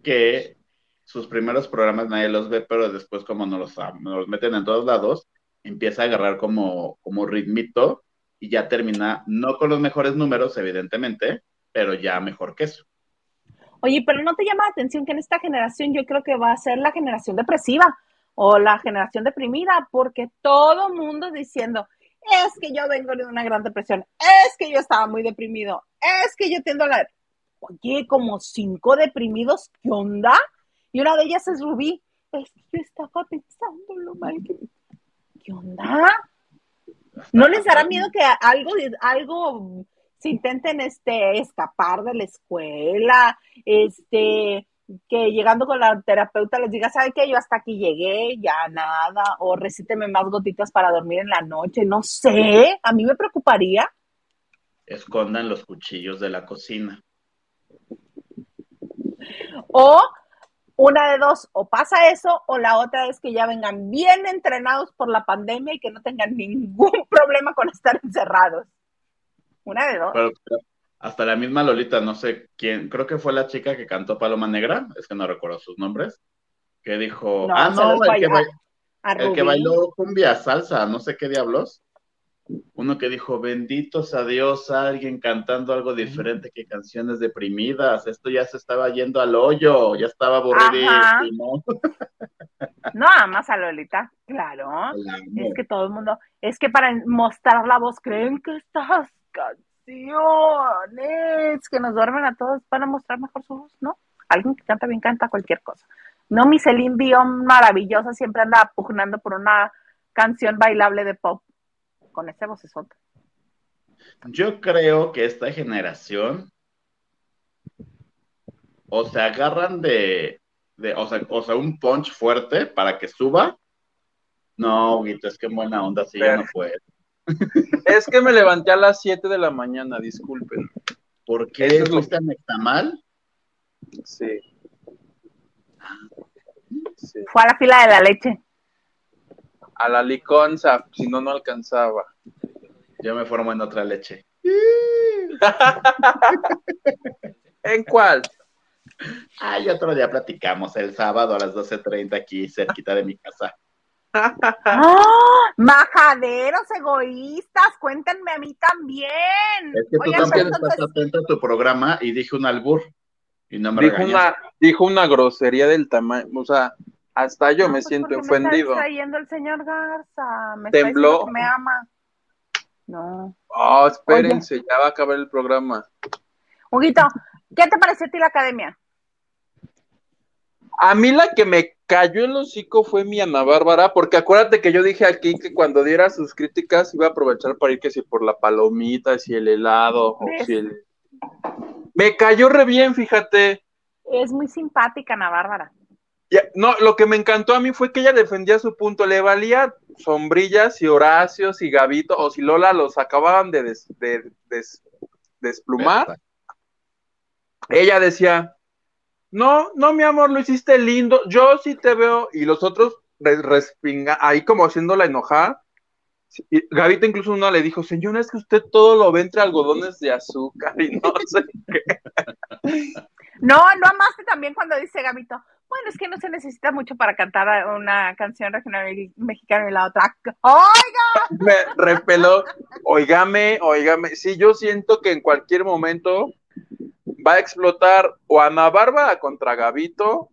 que sus primeros programas nadie los ve, pero después como nos los, los meten en todos lados, empieza a agarrar como, como ritmito y ya termina, no con los mejores números, evidentemente, pero ya mejor que eso. Oye, pero ¿no te llama la atención que en esta generación yo creo que va a ser la generación depresiva o la generación deprimida? Porque todo mundo diciendo, es que yo vengo de una gran depresión, es que yo estaba muy deprimido, es que yo tiendo a la... Oye, como cinco deprimidos, ¿qué onda? Y una de ellas es Rubí. Es que yo estaba pensando lo mal que... ¿Qué onda? ¿No les dará miedo que algo, algo se intenten este, escapar de la escuela? Este, que llegando con la terapeuta les diga, ¿sabe qué? Yo hasta aquí llegué, ya nada, o recíteme más gotitas para dormir en la noche, no sé, a mí me preocuparía. Escondan los cuchillos de la cocina. O una de dos, o pasa eso, o la otra es que ya vengan bien entrenados por la pandemia y que no tengan ningún problema con estar encerrados. Una de dos. Pero, pero hasta la misma Lolita, no sé quién, creo que fue la chica que cantó Paloma Negra, es que no recuerdo sus nombres, que dijo, No, ah, no, el que, a- ba- A el que bailó cumbia, salsa, no sé qué diablos. Uno que dijo, benditos a Dios, alguien cantando algo diferente que canciones deprimidas. Esto ya se estaba yendo al hoyo, ya estaba aburridísimo. No, amas a Lolita, claro. Es que todo el mundo, es que para mostrar la voz, creen que estas canciones que nos duermen a todos van a mostrar mejor su voz, ¿no? Alguien que canta bien canta cualquier cosa. No, mi Celine Dion maravillosa siempre anda pugnando por una canción bailable de pop con ese vocesota. Yo creo que esta generación o se agarran de, de o, sea, o sea, un punch fuerte para que suba. No, Guito, es que en buena onda, sí, ya no puede. Es que me levanté a las 7 de la mañana, disculpen. ¿Por qué Eso es lo- fuiste a Nextamal? Sí. Sí. Fue a la fila de la leche. A la liconza, si no, no alcanzaba. Yo me formo en otra leche. ¿En cuál? Ay, otro día platicamos el sábado a las 12.30 aquí cerquita de mi casa. ¡Ah! Majaderos egoístas, cuéntenme a mí también. Es que tú Oigan, pero estás atento a tu programa y dije un albur. Y no me Dijo una, dijo una grosería del tamaño, o sea, hasta yo No, me pues, siento porque Me ofendido. está el señor Garza. Me Tembló. Está me ama. No. Oh, espérense, ya va a acabar el programa. Huguito, ¿qué te pareció a ti la academia? A mí la que me cayó el hocico fue mi Ana Bárbara, porque acuérdate que yo dije aquí que cuando diera sus críticas iba a aprovechar para ir que si por la palomita, si el helado, o si el... Me cayó re bien, fíjate. Es muy simpática, Ana Bárbara. Ya, no, lo que me encantó a mí fue que ella defendía su punto. Le valía sombrillas y Horacio y Gavito, o si Lola los acababan de, des- de- des- desplumar. Ella decía, no, no, mi amor, lo hiciste lindo, yo sí te veo, y los otros re- respinga, ahí como haciéndola enojar. Y Gavito incluso uno le dijo, señora, es que usted todo lo ve entre algodones de azúcar y no sé. No, no amaste también cuando dice Gabito. Bueno, es que no se necesita mucho para cantar una canción regional mexicana y la otra. ¡Oiga! Me repeló, oígame, oígame, sí, yo siento que en cualquier momento va a explotar o Ana Bárbara contra Gavito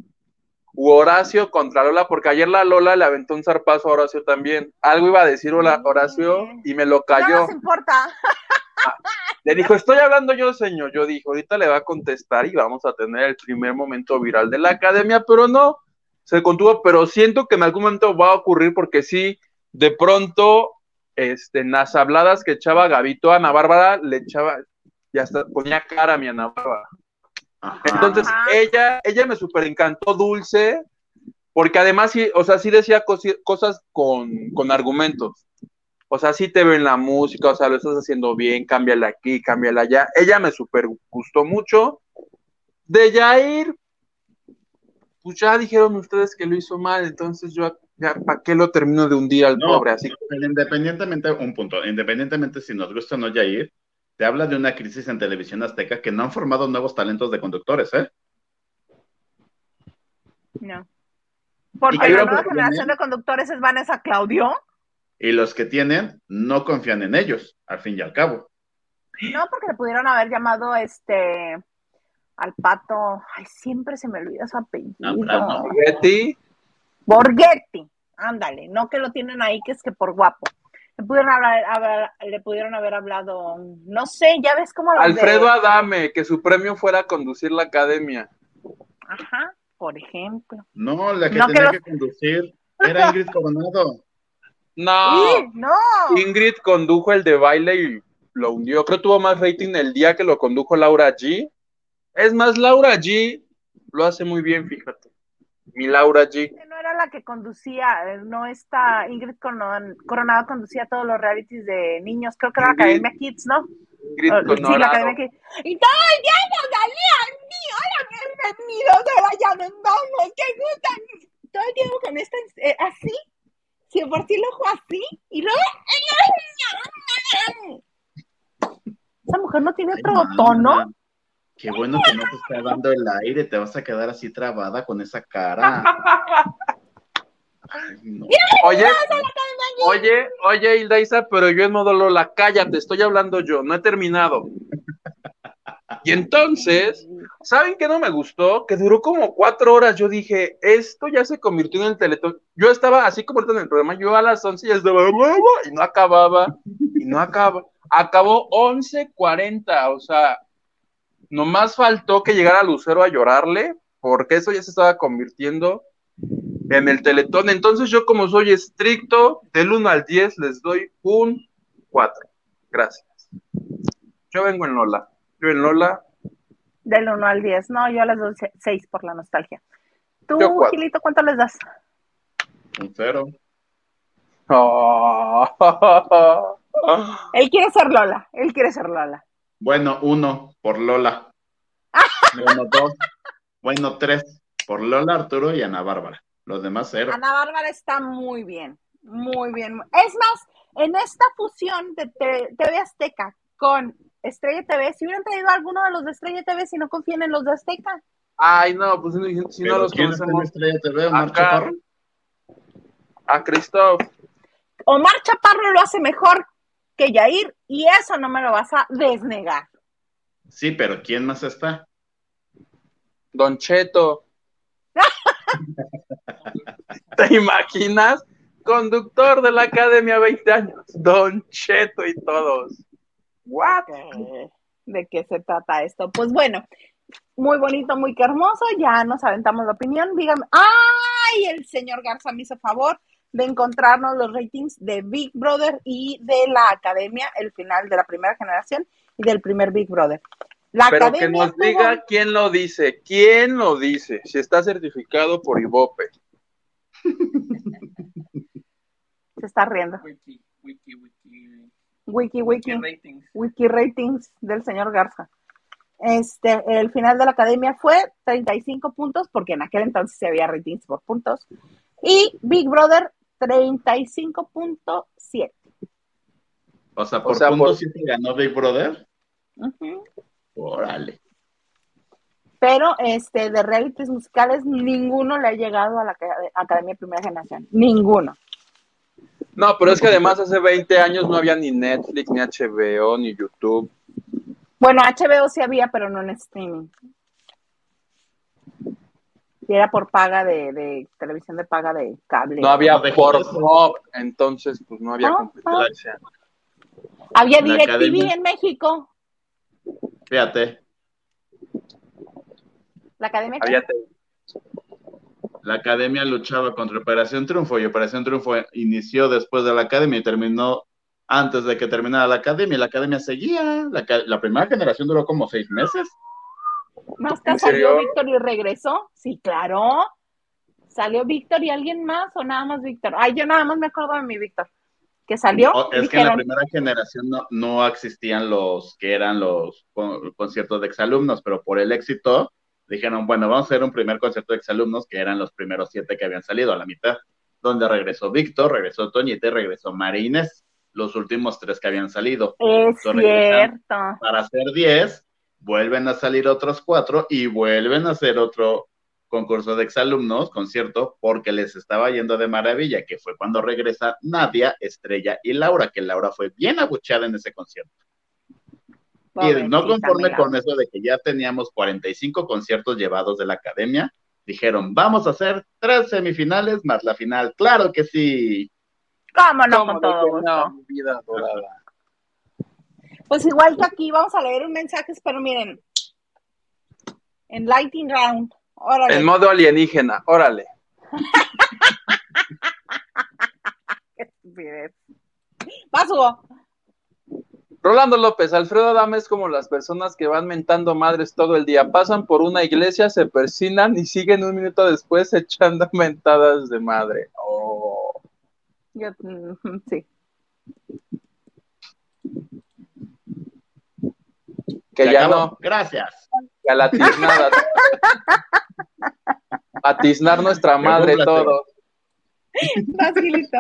u Horacio contra Lola, porque ayer la Lola le aventó un zarpazo a Horacio también. Algo iba a decir Horacio y me lo No cayó. nos importa. Le dijo, estoy hablando yo, señor. Yo dije, ahorita le va a contestar y vamos a tener el primer momento viral de la academia, pero no, se contuvo, pero siento que en algún momento va a ocurrir porque sí, de pronto, este, en las habladas que echaba Gabito a Ana Bárbara, le echaba, y hasta ponía cara a mi Ana Bárbara. Ajá. Entonces, ella, ella me super encantó Dulce, porque además, sí, o sea, sí decía cosas con, con argumentos. O sea, sí te ven la música, o sea, lo estás haciendo bien, cámbiala aquí, cámbiala allá. Ella me super gustó mucho. De Jair, pues ya dijeron ustedes que lo hizo mal, entonces yo ya, ¿para qué lo termino de hundir al No. pobre? Así que Pero independientemente, un punto, independientemente si nos gusta o no Yair, te habla de una crisis en televisión azteca que no han formado nuevos talentos de conductores, ¿eh? No. Porque la nueva generación de conductores es Vanessa Claudio. Y los que tienen no confían en ellos, al fin y al cabo. No, porque le pudieron haber llamado este al pato. Ay, siempre se me olvida su apellido. Zambrano. Betty, Borghetti. Ándale, no que lo tienen ahí, que es que por guapo. Le pudieron hablar, haber- le pudieron haber hablado, no sé, ya ves cómo de- Alfredo Adame, que su premio fuera conducir la academia. Ajá, por ejemplo. No, la que No, que tenía los- que conducir era Ingrid Coronado. No. ¡Sí! ¡No! Ingrid condujo el de baile y lo hundió. Creo que tuvo más rating el día que lo condujo Laura G. Es más, Laura G lo hace muy bien, fíjate. Mi Laura G. No era la que conducía, eh, no está Ingrid Coron- Coronado conducía todos los realities de niños, creo que era la Ingrid. Academia Kids, ¿no? Ingrid Oh, sí, la. Academia Kids. Y todo el tiempo salían, sí, hola, bienvenidos, ahora ya nos vamos, qué gusta. Todo el tiempo con esta, eh, así, si de por sí lo ojo así, y luego... Esa mujer no tiene otro Ay, tono. Qué bueno que no te está dando el aire, te vas a quedar así trabada con esa cara. Ay, no. Oye, oye, oye, Hilda Isa, pero yo en modo Lola, cállate, estoy hablando yo, no he terminado. Y entonces, ¿saben qué no me gustó? Que duró como cuatro horas. Yo dije, esto ya se convirtió en el teletón. Yo estaba así como en el programa, yo a las 11 ya estaba, y no acababa, y no acaba. Acabó 11.40, o sea, nomás faltó que llegara Lucero a llorarle, porque eso ya se estaba convirtiendo en el teletón. Entonces yo como soy estricto, del 1 al 10 les doy un 4. Gracias. Yo vengo en Lola. Lola, Del 1 al 10. No, yo les doy 6 por la nostalgia. Tú. Gilito, ¿cuánto les das? Un cero. Oh. Él quiere ser Lola. Él quiere ser Lola. Bueno, uno por Lola. Bueno, dos. Bueno, tres por Lola, Arturo y Ana Bárbara. Los demás cero. Ana Bárbara está muy bien. Muy bien. Es más, en esta fusión de TV Azteca con Estrella TV, si hubieran traído a alguno de los de Estrella TV, si no confían en los de Azteca. Ay, no, pues si si no los ¿quién está en conocemos. Estrella TV? ¿Omar Acá. Chaparro? A Christoph. Omar Chaparro lo hace mejor que Yair y eso no me lo vas a desnegar. Sí, pero ¿quién más está? Don Cheto. ¿Te imaginas? Conductor de la Academia 20 años. Don Cheto y todos. What? ¿De qué se trata esto? Pues bueno, muy bonito, muy hermoso. Ya nos aventamos la opinión. Dígame. ¡Ay! El señor Garza me hizo favor de encontrarnos los ratings de Big Brother y de la Academia, el final de la primera generación y del primer Big Brother. La Pero que nos tuvo- diga quién lo dice, quién lo dice, si está certificado por Ibope. se está riendo. Wiki, wiki, wiki. Wiki, wiki. Wiki ratings. Wiki ratings del señor Garza. Este, el final de la academia fue 35 puntos, porque en aquel entonces se había ratings por puntos. Y Big Brother, 35.7. O sea, por sea, punto por- siete ganó Big Brother. Órale. Pero este, de realities musicales, ninguno le ha llegado a la Acad- Academia Primera Generación. Ninguno. No, pero es que además hace 20 años no había ni Netflix, ni HBO, ni YouTube. Bueno, HBO sí había, pero no en streaming. Y era por paga de, de televisión de paga de cable. No había de Pornhub, entonces pues no había Ah, competencia. Había La DirecTV en México. Fíjate, La academia. Había la academia luchaba contra Operación Triunfo y Operación Triunfo inició después de la academia y terminó antes de que terminara la academia. y La academia seguía. La, primera generación duró como seis meses. Más ¿En salió? Víctor y regresó. Sí, claro. Salió Víctor y alguien más o nada más Víctor. Ay, yo nada más me acuerdo de mi Víctor. Que salió. O- y es que en la primera generación no, no existían los que eran los con- conciertos de exalumnos, pero por el éxito dijeron, bueno, vamos a hacer un primer concierto de exalumnos que eran los primeros siete que habían salido a la mitad, donde regresó Víctor, regresó Toñita y regresó María Inés, los últimos tres que habían salido. es cierto. Para hacer diez, vuelven a salir otros cuatro y vuelven a hacer otro concurso de exalumnos, concierto, porque les estaba yendo de maravilla, que fue cuando regresa Nadia, Estrella y Laura, que Laura fue bien abucheada en ese concierto. Y no conforme mira. con eso de que ya teníamos 45 conciertos llevados de la academia, dijeron, vamos a hacer tres semifinales más la final. Claro que sí. ¿Cómo no? ¿Cómo Con todo de que gusto. no, mi vida dorada? Pues igual que aquí, vamos a leer un mensaje, pero miren. En Lighting Round. Órale. En modo alienígena, órale. Qué estupidez. Vas, Hugo. Rolando López, Alfredo Adame es como las personas que van mentando madres todo el día. Pasan por una iglesia, se persinan y siguen un minuto después echando mentadas de madre. Oh. Yo, sí. Que ya no, Gracias. que a la tiznada. A tiznar nuestra madre todo. Vas, Gilito.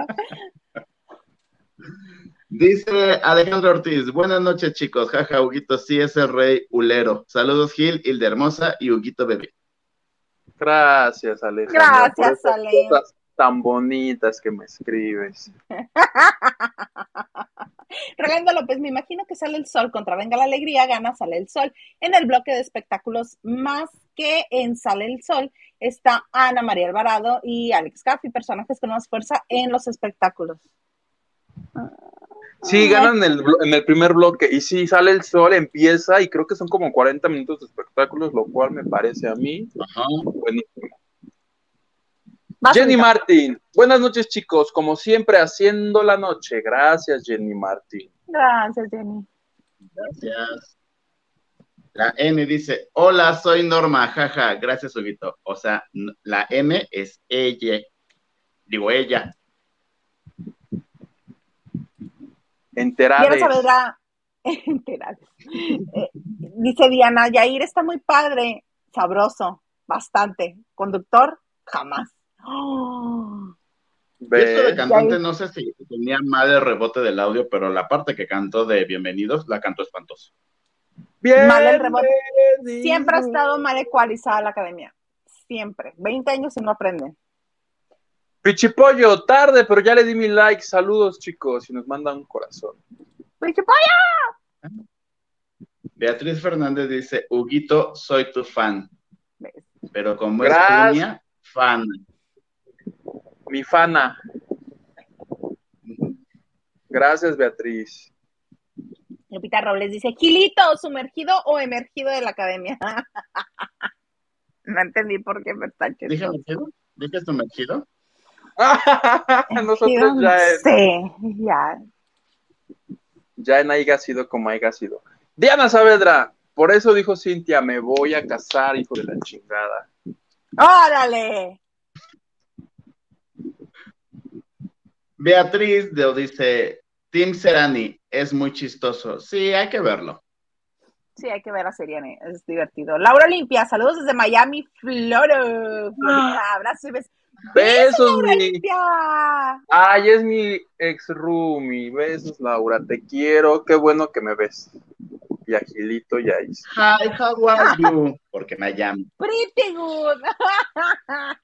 Dice Alejandro Ortiz, buenas noches chicos, jaja, Huguito sí es el rey ulero. Saludos Gil, Hilda Hermosa y Huguito Bebé. Gracias, Alejandro. Gracias, por esas Ale. cosas tan bonitas que me escribes. Rolando López, me imagino que sale el sol contra Venga la Alegría, gana Sale el Sol. En el bloque de espectáculos, más que en Sale el Sol, está Ana María Alvarado y Alex Caffi, personajes con más fuerza en los espectáculos. Sí, ganan el blo- en el primer bloque. Y sí, sale el sol, empieza y creo que son como 40 minutos de espectáculos, lo cual me parece a mí Ajá. buenísimo. Jenny. Martin, buenas noches chicos, como siempre haciendo la noche. Gracias Jenny Martin. Gracias, Jenny. Gracias. La N dice, hola, soy Norma, jaja, gracias Huguito. O sea, n- la M es ella. Digo ella. Enterades. Diana Saavedra, enterades. Eh, dice Diana, Yair está muy padre, sabroso, bastante. Conductor, jamás. Oh, Esto de cantante, no sé si tenía mal el rebote del audio, pero la parte que cantó de Bienvenidos la cantó espantoso. Bien. Mal el rebote. Siempre ha estado mal ecualizada la academia. Siempre. 20 años y no aprenden. Pichipollo, tarde, pero ya le di mi like. Saludos chicos y nos manda un corazón. Beatriz Fernández dice, Huguito, soy tu fan. Pero como Gracias. es Unia, fan. Mi fana. Gracias Beatriz. Lupita Robles dice, Gilito, sumergido o emergido de la academia. no entendí por qué me está ¿Dije sumergido? ¿Dije sumergido? Nosotros ya en, sé, ya. ya en haya sido como haya sido. Diana Saavedra, por eso dijo Cintia, me voy a casar, hijo de la chingada. ¡Órale! Beatriz Deo dice, Tim Serani, es muy chistoso. Sí, hay que verlo. Sí, hay que ver a Seriane, es divertido. Laura Olimpia, saludos desde Miami, Floro. Florida, y besos. Besos, Laura mi. Ay, es mi ex roomie. Besos, Laura, te quiero. Qué bueno que me ves. Y a Gilito y a Is. Hi, how are you? Porque Miami. Pretty good.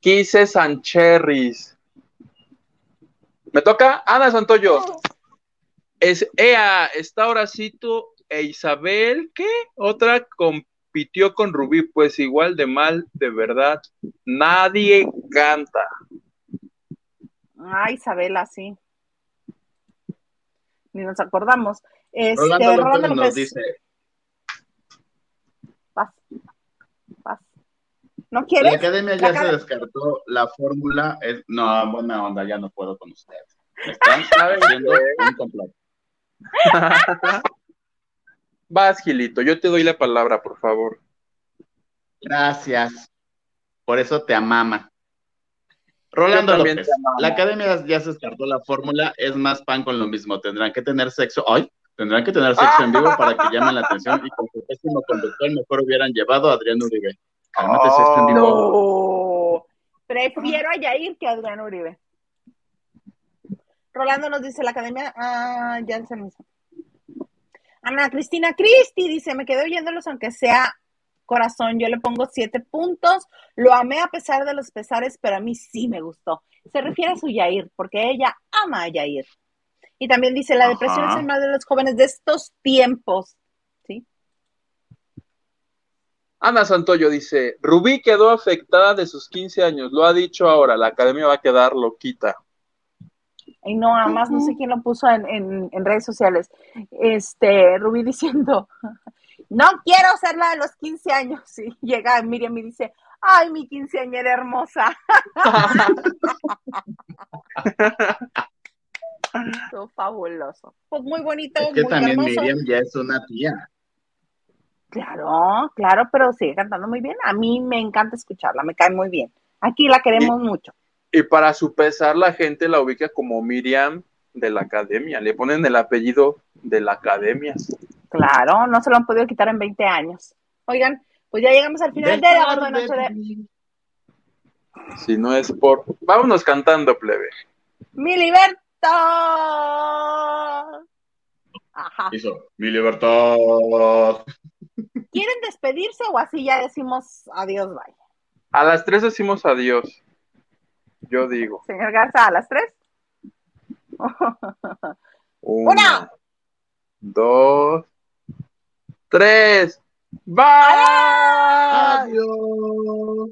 Kisses and Cherries. ¿Me toca? Ana Santoyo. Es Ea, está Horacito e Isabel. ¿Qué? Otra con pitió con Rubí, pues igual de mal, de verdad, nadie canta. Ay, Isabela, sí. Ni nos acordamos. Este, Rolando López Rolando nos dice, vas, vas. ¿No la quieres? academia La ya acad- se descartó, la fórmula es, no, buena onda, ya no puedo con ustedes. Me Están haciendo un complot. Vas, Gilito, yo te doy la palabra, por favor. Gracias. Por eso te amama. Rolando López, la academia ya se descartó la fórmula, es más pan con lo mismo. Tendrán que tener sexo hoy, tendrán que tener sexo en vivo para que llamen la atención y con su pésimo conductor mejor hubieran llevado a Adrián Uribe. Cálmate, si está en vivo. No. Prefiero a Yair que a Adrián Uribe. Rolando nos dice la academia. Ah, ya se me hizo. Ana Cristina Cristi dice: Me quedé oyéndolos, aunque sea corazón. Yo le pongo siete puntos. Lo amé a pesar de los pesares, pero a mí sí me gustó. Se refiere a su Yair, porque ella ama a Yair. Y también dice: La depresión Ajá. es el mal de los jóvenes de estos tiempos. ¿Sí? Ana Santoyo dice, Rubí quedó afectada de sus 15 años, lo ha dicho ahora, la academia va a quedar loquita. Y no, además no sé quién lo puso en, en- en redes sociales. Este, Rubí diciendo, no quiero ser la de los 15 años. Y llega Miriam y dice, ay, mi quinceañera hermosa. Estuvo fabuloso. Pues muy bonito, Es que muy también hermoso. Miriam ya es una tía. Claro, claro, pero sigue cantando muy bien. A mí me encanta escucharla, me cae muy bien. Aquí la queremos mucho. Y para su pesar la gente la ubica como Miriam de la academia, le ponen el apellido de la academia. Claro, no se lo han podido quitar en 20 años. Oigan, pues ya llegamos al final de la de noche de. Si no es por... Vámonos cantando, plebe. Mi libertad. Ajá. Hizo, mi libertad. ¿Quieren despedirse o así ya decimos adiós, bye? A las tres decimos adiós. Yo digo. Señor Garza, a las tres. Una, Una. dos, tres. Bye. Adiós.